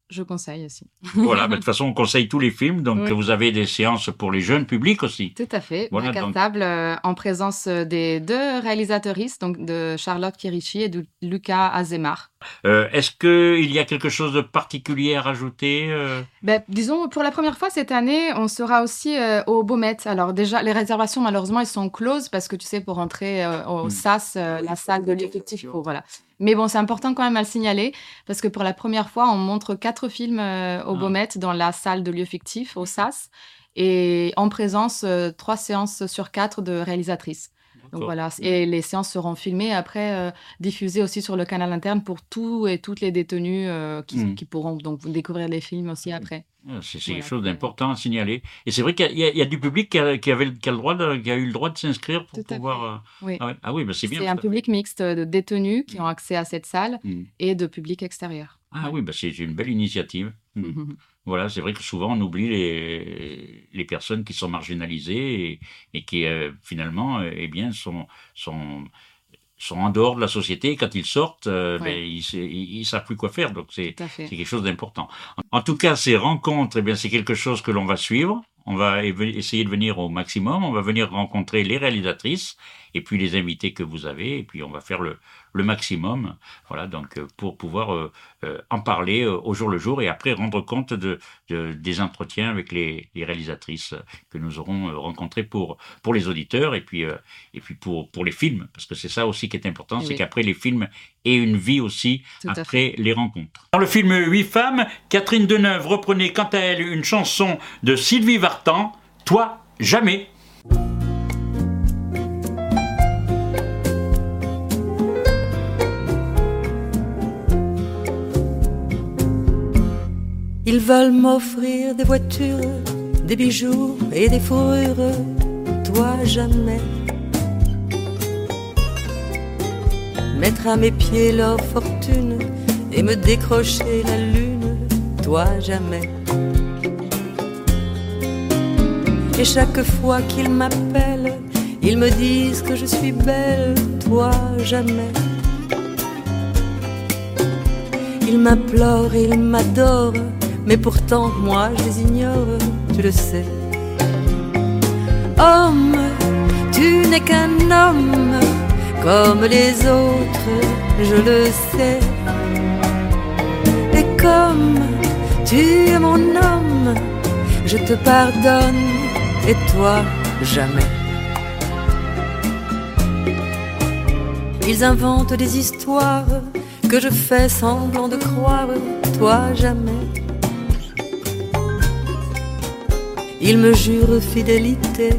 Je conseille aussi. Voilà, bah, de toute façon, on conseille tous les films. Donc Oui. vous avez des séances pour les jeunes publics aussi. Tout à fait. Voilà, donc- table euh, en présence euh, des deux réalisatrices, donc de Charlotte Kirichi et de Lucas Azemar. Euh, Est-ce qu'il y a quelque chose de particulier à rajouter Ben, disons, pour la première fois cette année, on sera aussi euh, au Beaumet. Alors déjà, les réservations, malheureusement, elles sont closes parce que tu sais, pour entrer euh, au SAS, euh, la salle de l'effectif, il faut- voilà. Mais bon, c'est important quand même à le signaler parce que pour la première fois, on montre quatre films euh, au Beaumet dans la salle de lieu fictif, au SAS, et en présence, euh, trois séances sur quatre de réalisatrices. Donc voilà, et les séances seront filmées après euh, diffusées aussi sur le canal interne pour tous et toutes les détenus euh, qui, Mm. qui pourront donc découvrir les films aussi après. Ah, C'est Voilà. quelque chose d'important à signaler. Et c'est vrai qu'il y, a- y du public qui a, qui avait, qui a le droit de- qui a eu le droit de s'inscrire pour Tout à pouvoir. euh, Oui. Ah, ouais. Ah oui, bah c'est bien. C'est un public mixte de détenus qui ont accès à cette salle et de public extérieur. Ah oui, bah c'est une belle initiative. Voilà, c'est vrai que souvent on oublie les, les personnes qui sont marginalisées et, et qui euh, finalement, euh, eh bien, sont, sont, sont en dehors de la société. Et Quand ils sortent, euh, Ouais. ben, ils, ils savent plus quoi faire. Donc c'est quelque chose d'important. En tout cas, ces rencontres, eh bien, c'est quelque chose que l'on va suivre. On va essayer de venir au maximum. On va venir rencontrer les réalisatrices et puis les invités que vous avez. Et puis on va faire le, le maximum. Voilà, donc euh, pour pouvoir euh, euh, en parler au jour le jour et après rendre compte de, de- des entretiens avec les, les réalisatrices que nous aurons rencontrées pour, pour les auditeurs et puis, et puis pour, pour les films. Parce que c'est ça aussi qui est important, c'est qu'après les films aient une vie aussi Tout après les rencontres. Dans le film Huit femmes, Catherine Deneuve reprenait quant à elle une chanson de Sylvie Vartan, Toi, jamais. Ils veulent m'offrir des voitures, des bijoux et des fourrures, toi jamais. Mettre à mes pieds leur fortune et me décrocher la lune, toi jamais. Et chaque fois qu'ils m'appellent, ils me disent que je suis belle, toi jamais. Ils m'implorent, ils m'adorent, mais pourtant moi je les ignore, tu le sais. Homme, tu n'es qu'un homme comme les autres, je le sais. Et comme tu es mon homme, je te pardonne et toi jamais. Ils inventent des histoires que je fais semblant de croire, toi jamais. Ils me jurent fidélité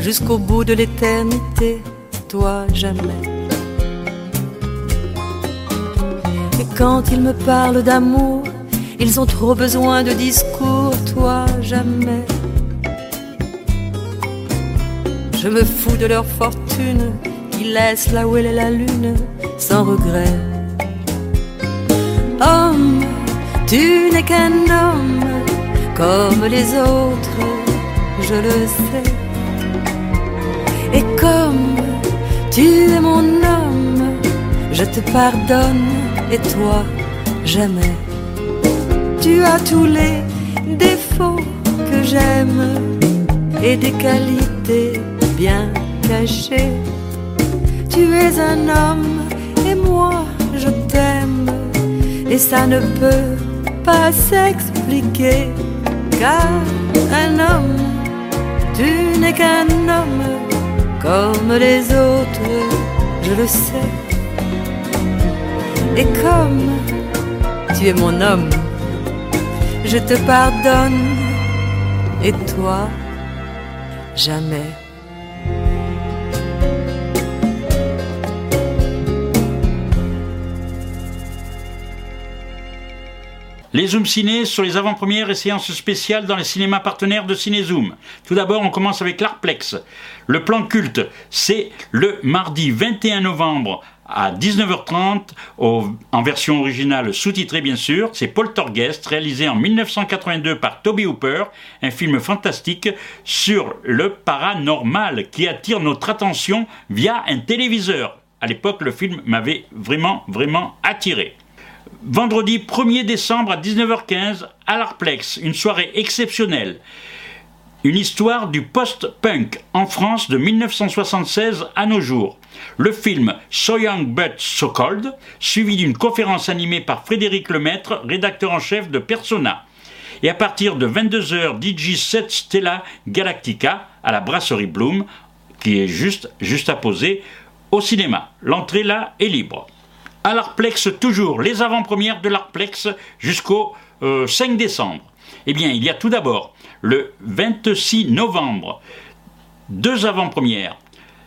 jusqu'au bout de l'éternité, toi jamais. Et quand ils me parlent d'amour, ils ont trop besoin de discours, toi jamais. Je me fous de leur fortune, qui laissent là où elle est la lune, sans regret. Homme, tu n'es qu'un homme, comme les autres, je le sais. Et comme tu es mon homme, je te pardonne, et toi, jamais. Tu as tous les défauts que j'aime et des qualités bien cachées. Tu es un homme et moi je t'aime et ça ne peut pas s'expliquer car un homme, tu n'es qu'un homme comme les autres, je le sais. Et comme tu es mon homme, je te pardonne et toi, jamais. Les Zoom Ciné sur les avant-premières et séances spéciales dans les cinémas partenaires de Cinézoom. Tout d'abord, on commence avec l'Arplex. Le plan culte, c'est le mardi 21 novembre à 19h30 en version originale sous-titrée bien sûr. C'est Poltergeist réalisé en 1982 par Toby Hooper, un film fantastique sur le paranormal qui attire notre attention via un téléviseur. À l'époque, le film m'avait vraiment, vraiment attiré. Vendredi 1er décembre à 19h15 à l'Arplex, une soirée exceptionnelle. Une histoire du post-punk en France de 1976 à nos jours. Le film So Young But So Cold, suivi d'une conférence animée par Frédéric Lemaître, rédacteur en chef de Persona. Et à partir de 22h, DJ 7 Stella Galactica à la brasserie Bloom, qui est juste, juste à poser au cinéma. L'entrée là est libre à l'Arplex toujours, les avant-premières de l'Arplex jusqu'au 5 décembre. Eh bien, il y a tout d'abord le 26 novembre, deux avant-premières.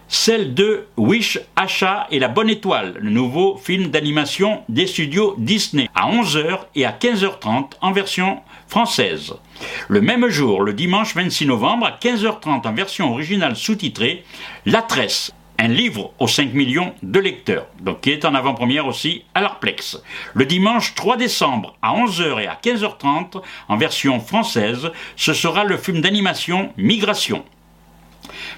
Celle de Wish, Achat et la Bonne Étoile, le nouveau film d'animation des studios Disney, à 11h et à 15h30 en version française. Le même jour, le dimanche 26 novembre, à 15h30 en version originale sous-titrée, La Tresse, un livre aux 5 millions de lecteurs, donc qui est en avant-première aussi à l'Arplex. Le dimanche 3 décembre à 11h et à 15h30, en version française, ce sera le film d'animation Migration.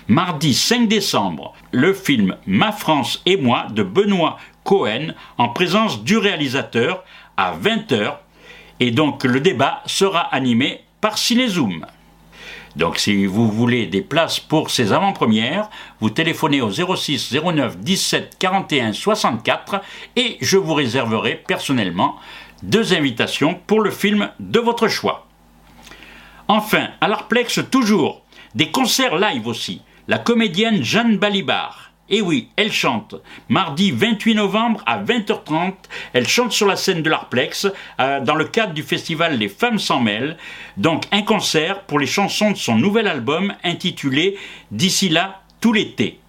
Mardi 5 décembre, le film Ma France et moi de Benoît Cohen en présence du réalisateur à 20h et donc le débat sera animé par Cinézoom. Donc si vous voulez des places pour ces avant-premières, vous téléphonez au 06 09 17 41 64 et je vous réserverai personnellement deux invitations pour le film de votre choix. Enfin, à l'Arplex toujours, des concerts live aussi. La comédienne Jeanne Balibar et oui, elle chante. Mardi 28 novembre à 20h30, elle chante sur la scène de l'Arplex euh, dans le cadre du festival Les Femmes s'en mêlent. Donc un concert pour les chansons de son nouvel album intitulé D'ici là, tout l'été.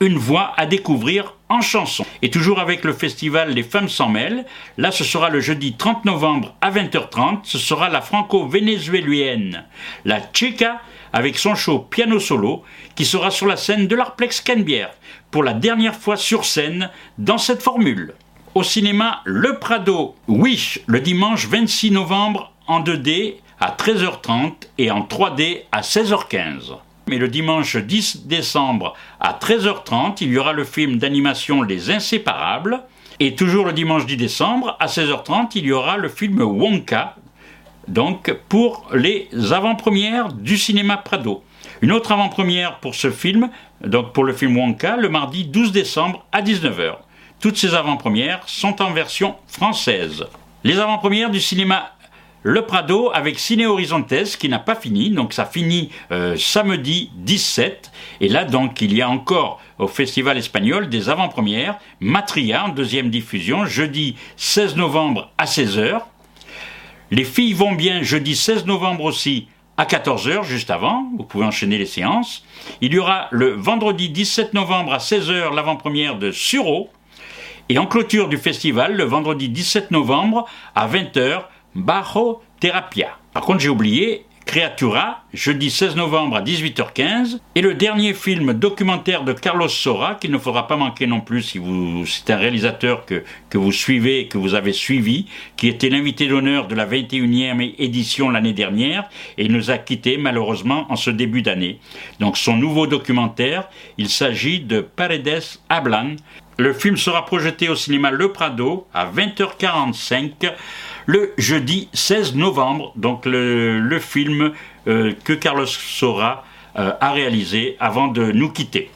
Une voix à découvrir en chanson. Et toujours avec le festival Les Femmes s'en mêlent, là ce sera le jeudi 30 novembre à 20h30, ce sera la franco-vénézuélienne, la Chica avec son show piano solo qui sera sur la scène de l'Arplex Canbière pour la dernière fois sur scène dans cette formule. Au cinéma Le Prado, Wish, le dimanche 26 novembre en 2D à 13h30 et en 3D à 16h15. Mais le dimanche 10 décembre à 13h30, il y aura le film d'animation Les Inséparables. Et toujours le dimanche 10 décembre à 16h30, il y aura le film Wonka, donc pour les avant-premières du cinéma Prado. Une autre avant-première pour ce film, donc pour le film Wonka, le mardi 12 décembre à 19h. Toutes ces avant-premières sont en version française. Les avant-premières du cinéma Le Prado avec Ciné Horizontes qui n'a pas fini, donc ça finit euh, samedi 17. Et là donc il y a encore au Festival espagnol des avant-premières. Matria en deuxième diffusion, jeudi 16 novembre à 16h. Les filles vont bien jeudi 16 novembre aussi à 14h, juste avant. Vous pouvez enchaîner les séances. Il y aura le vendredi 17 novembre à 16h l'avant-première de Suro. Et en clôture du festival, le vendredi 17 novembre à 20h, Bajo Terapia. Par contre, j'ai oublié Creatura, jeudi 16 novembre à 18h15, et le dernier film documentaire de Carlos Sora, qu'il ne faudra pas manquer non plus si vous, c'est un réalisateur que, que vous suivez, que vous avez suivi, qui était l'invité d'honneur de la 21e édition l'année dernière, et il nous a quittés malheureusement en ce début d'année. Donc son nouveau documentaire, il s'agit de Paredes Hablan. Le film sera projeté au cinéma Le Prado à 20h45 le jeudi 16 novembre, donc le, film euh, que Carlos Sora euh, a réalisé avant de nous quitter.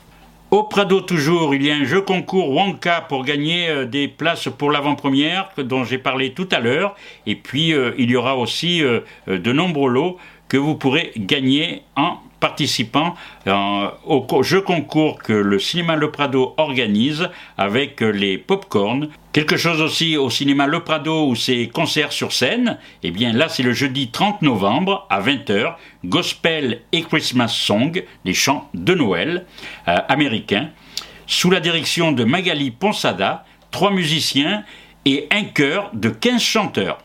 Au Prado toujours, il y a un jeu concours Wonka pour gagner euh, des places pour l'avant-première dont j'ai parlé tout à l'heure. Et puis il y aura aussi de nombreux lots que vous pourrez gagner en participant euh, au jeu concours que le cinéma Le Prado organise avec euh, les pop-corn. Quelque chose aussi au cinéma Le Prado où c'est concert sur scène. Et eh bien là, c'est le jeudi 30 novembre à 20h, Gospel et Christmas Song, les chants de Noël euh, américains, sous la direction de Magali Ponsada, trois musiciens et un chœur de 15 chanteurs.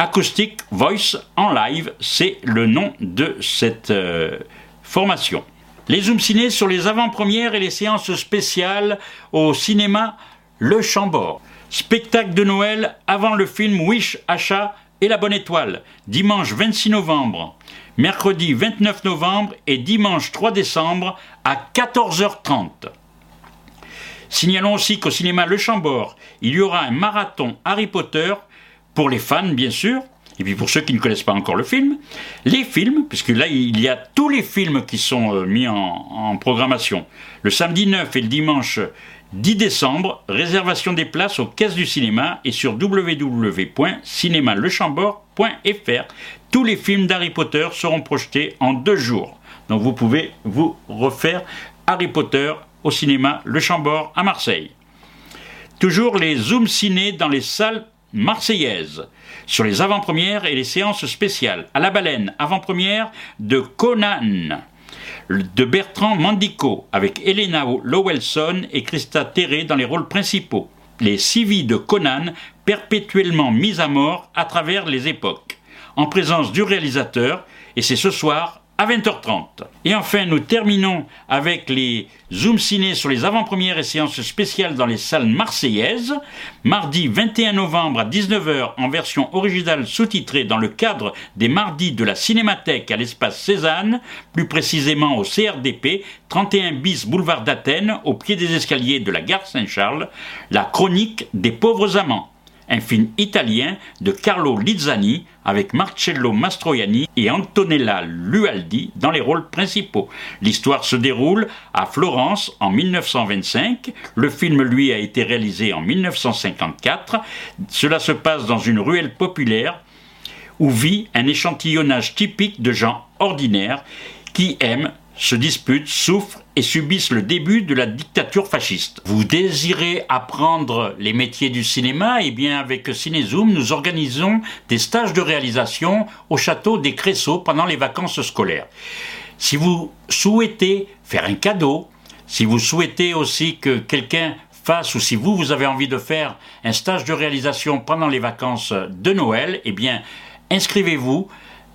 Acoustic Voice en live, c'est le nom de cette euh, formation. Les Zoom Ciné sur les avant-premières et les séances spéciales au cinéma Le Chambord. Spectacle de Noël avant le film Wish, Achat et la Bonne Étoile, dimanche 26 novembre, mercredi 29 novembre et dimanche 3 décembre à 14h30. Signalons aussi qu'au cinéma Le Chambord, il y aura un marathon Harry Potter pour les fans bien sûr, et puis pour ceux qui ne connaissent pas encore le film, les films, puisque là il y a tous les films qui sont euh, mis en, programmation. Le samedi 9 et le dimanche 10 décembre, réservation des places aux caisses du cinéma et sur www.cinémalechambord.fr. Tous les films d'Harry Potter seront projetés en deux jours. Donc vous pouvez vous refaire Harry Potter au cinéma Le Chambord à Marseille. Toujours les Zoom ciné dans les salles marseillaise sur les avant-premières et les séances spéciales. À la baleine, avant-première de Conan de Bertrand Mandico avec Elena Lowelson et Christa Terré dans les rôles principaux. Les six vies de Conan perpétuellement mises à mort à travers les époques, en présence du réalisateur, et c'est ce soir à 20h30. Et enfin, nous terminons avec les Zoom Ciné sur les avant-premières et séances spéciales dans les salles marseillaises. Mardi 21 novembre à 19h en version originale sous-titrée dans le cadre des mardis de la Cinémathèque à l'espace Cézanne, plus précisément au CRDP, 31 bis boulevard d'Athènes, au pied des escaliers de la gare Saint-Charles, la chronique des pauvres amants un film italien de Carlo Lizzani avec Marcello Mastroianni et Antonella Lualdi dans les rôles principaux. L'histoire se déroule à Florence en 1925. Le film, lui, a été réalisé en 1954. Cela se passe dans une ruelle populaire où vit un échantillonnage typique de gens ordinaires qui aiment se disputent, souffrent et subissent le début de la dictature fasciste. Vous désirez apprendre les métiers du cinéma Eh bien, avec Cinézoom, nous organisons des stages de réalisation au château des Cressaux pendant les vacances scolaires. Si vous souhaitez faire un cadeau, si vous souhaitez aussi que quelqu'un fasse ou si vous, vous avez envie de faire un stage de réalisation pendant les vacances de Noël, eh bien, inscrivez-vous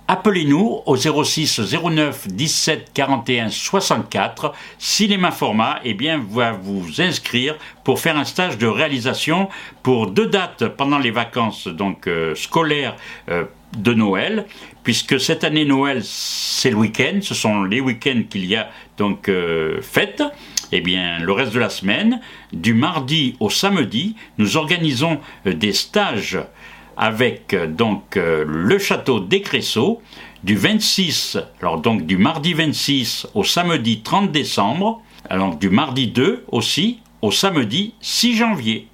Appelez-nous au 06 09 17 41 64. Cinéma Format eh bien, va vous inscrire pour faire un stage de réalisation pour deux dates pendant les vacances donc euh, scolaires euh, de Noël, puisque cette année Noël c'est le week-end, ce sont les week-ends qu'il y a donc euh, fête. Eh bien, le reste de la semaine, du mardi au samedi, nous organisons des stages avec euh, donc euh, le château des Cressaux du 26, alors donc du mardi 26 au samedi 30 décembre, alors du mardi 2 aussi au samedi 6 janvier.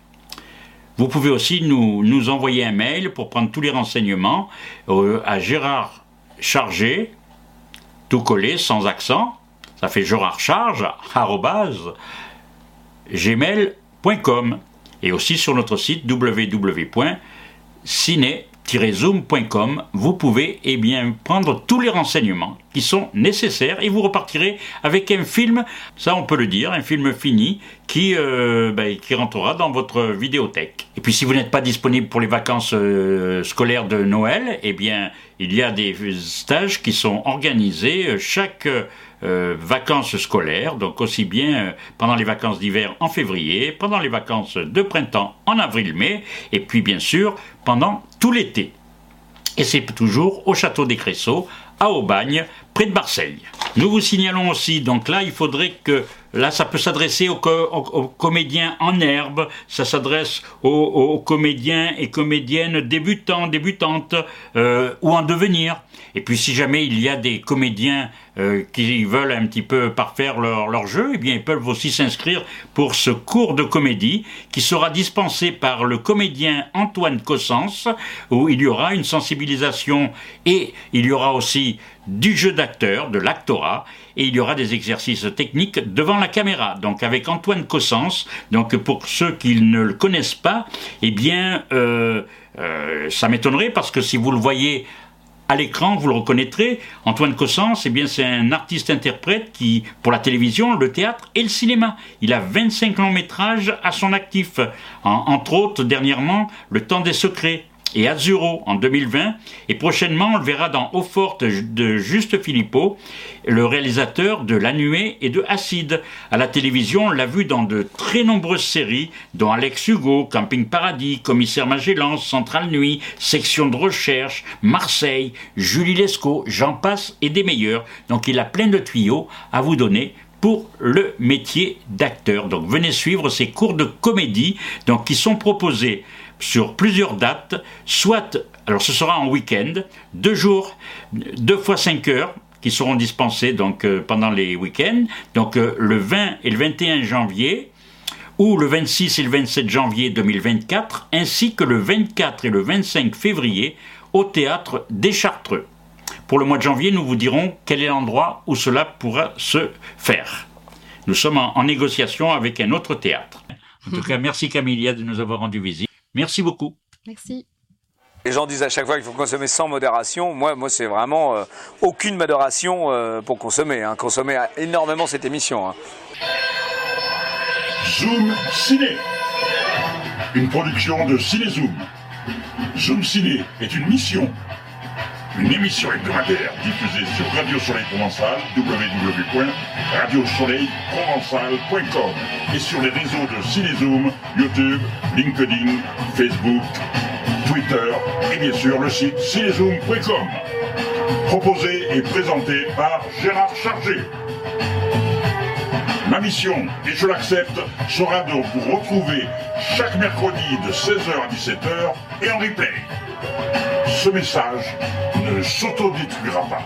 Vous pouvez aussi nous, nous envoyer un mail pour prendre tous les renseignements euh, à Gérard Chargé, tout collé sans accent, ça fait Gérard Charge, gmail.com et aussi sur notre site www.ciné-zoom.com vous pouvez eh bien prendre tous les renseignements qui sont nécessaires et vous repartirez avec un film, ça on peut le dire, un film fini qui, euh, ben, qui rentrera dans votre vidéothèque. Et puis si vous n'êtes pas disponible pour les vacances euh, scolaires de Noël, eh bien il y a des stages qui sont organisés euh, chaque vacances scolaires, donc aussi bien euh, pendant les vacances d'hiver en février, pendant les vacances de printemps en avril-mai, et puis bien sûr pendant tout l'été. Et c'est toujours au château des Cressaux, à Aubagne, près de Marseille. Nous vous signalons aussi, donc là, il faudrait que, là, ça peut s'adresser aux, co- aux- aux comédiens en herbe, ça s'adresse aux, aux comédiens et comédiennes débutants, débutantes, euh, ou en devenir. Et puis, si jamais il y a des comédiens euh, qui veulent un petit peu parfaire leur, jeu, eh bien, ils peuvent aussi s'inscrire pour ce cours de comédie qui sera dispensé par le comédien Antoine Cossens, où il y aura une sensibilisation et il y aura aussi du jeu d'acteur, de l'actorat, et il y aura des exercices techniques devant la caméra. Donc avec Antoine Cossens, donc pour ceux qui ne le connaissent pas, eh bien, euh, euh, ça m'étonnerait parce que si vous le voyez à l'écran, vous le reconnaîtrez. Antoine Cossens, bien, c'est un artiste-interprète qui, pour la télévision, le théâtre et le cinéma. Il a 25 longs métrages à son actif. En- entre autres, dernièrement, Le Temps des Secrets et Azuro en 2020. Et prochainement, on le verra dans Eau Forte de Juste Philippot, le réalisateur de La Nuée et de Acide. À la télévision, on l'a vu dans de très nombreuses séries, dont Alex Hugo, Camping Paradis, Commissaire Magellan, Centrale Nuit, Section de Recherche, Marseille, Julie Lescaut, j'en passe et des meilleurs. Donc il a plein de tuyaux à vous donner pour le métier d'acteur. Donc venez suivre ces cours de comédie donc, qui sont proposés sur plusieurs dates, soit, alors ce sera en week-end, deux jours, deux fois cinq heures, qui seront dispensés donc euh, pendant les week-ends, donc euh, le 20 et le 21 janvier, ou le 26 et le 27 janvier 2024, ainsi que le 24 et le 25 février au théâtre des Chartreux. Pour le mois de janvier, nous vous dirons quel est l'endroit où cela pourra se faire. Nous sommes en, en négociation avec un autre théâtre. En tout cas, merci Camélia de nous avoir rendu visite. Merci beaucoup. Merci. Les gens disent à chaque fois qu'il faut consommer sans modération. Moi, moi c'est vraiment euh, aucune modération euh, pour consommer. Hein. Consommer énormément cette émission. hein. Zoom Ciné. Une production de Cinézoom. Zoom Ciné est une mission. Une émission hebdomadaire diffusée sur Radio Soleil Provençal, www.radiosoleilprovençal.com et sur les réseaux de Cinézoom, YouTube, LinkedIn, Facebook, Twitter et bien sûr le site cinézoom.com. Proposé et présenté par Gérard Chargé. Ma mission, et je l'accepte, sera de vous retrouver chaque mercredi de 16h à 17h et en replay. Ce message ne s'autodétruira pas?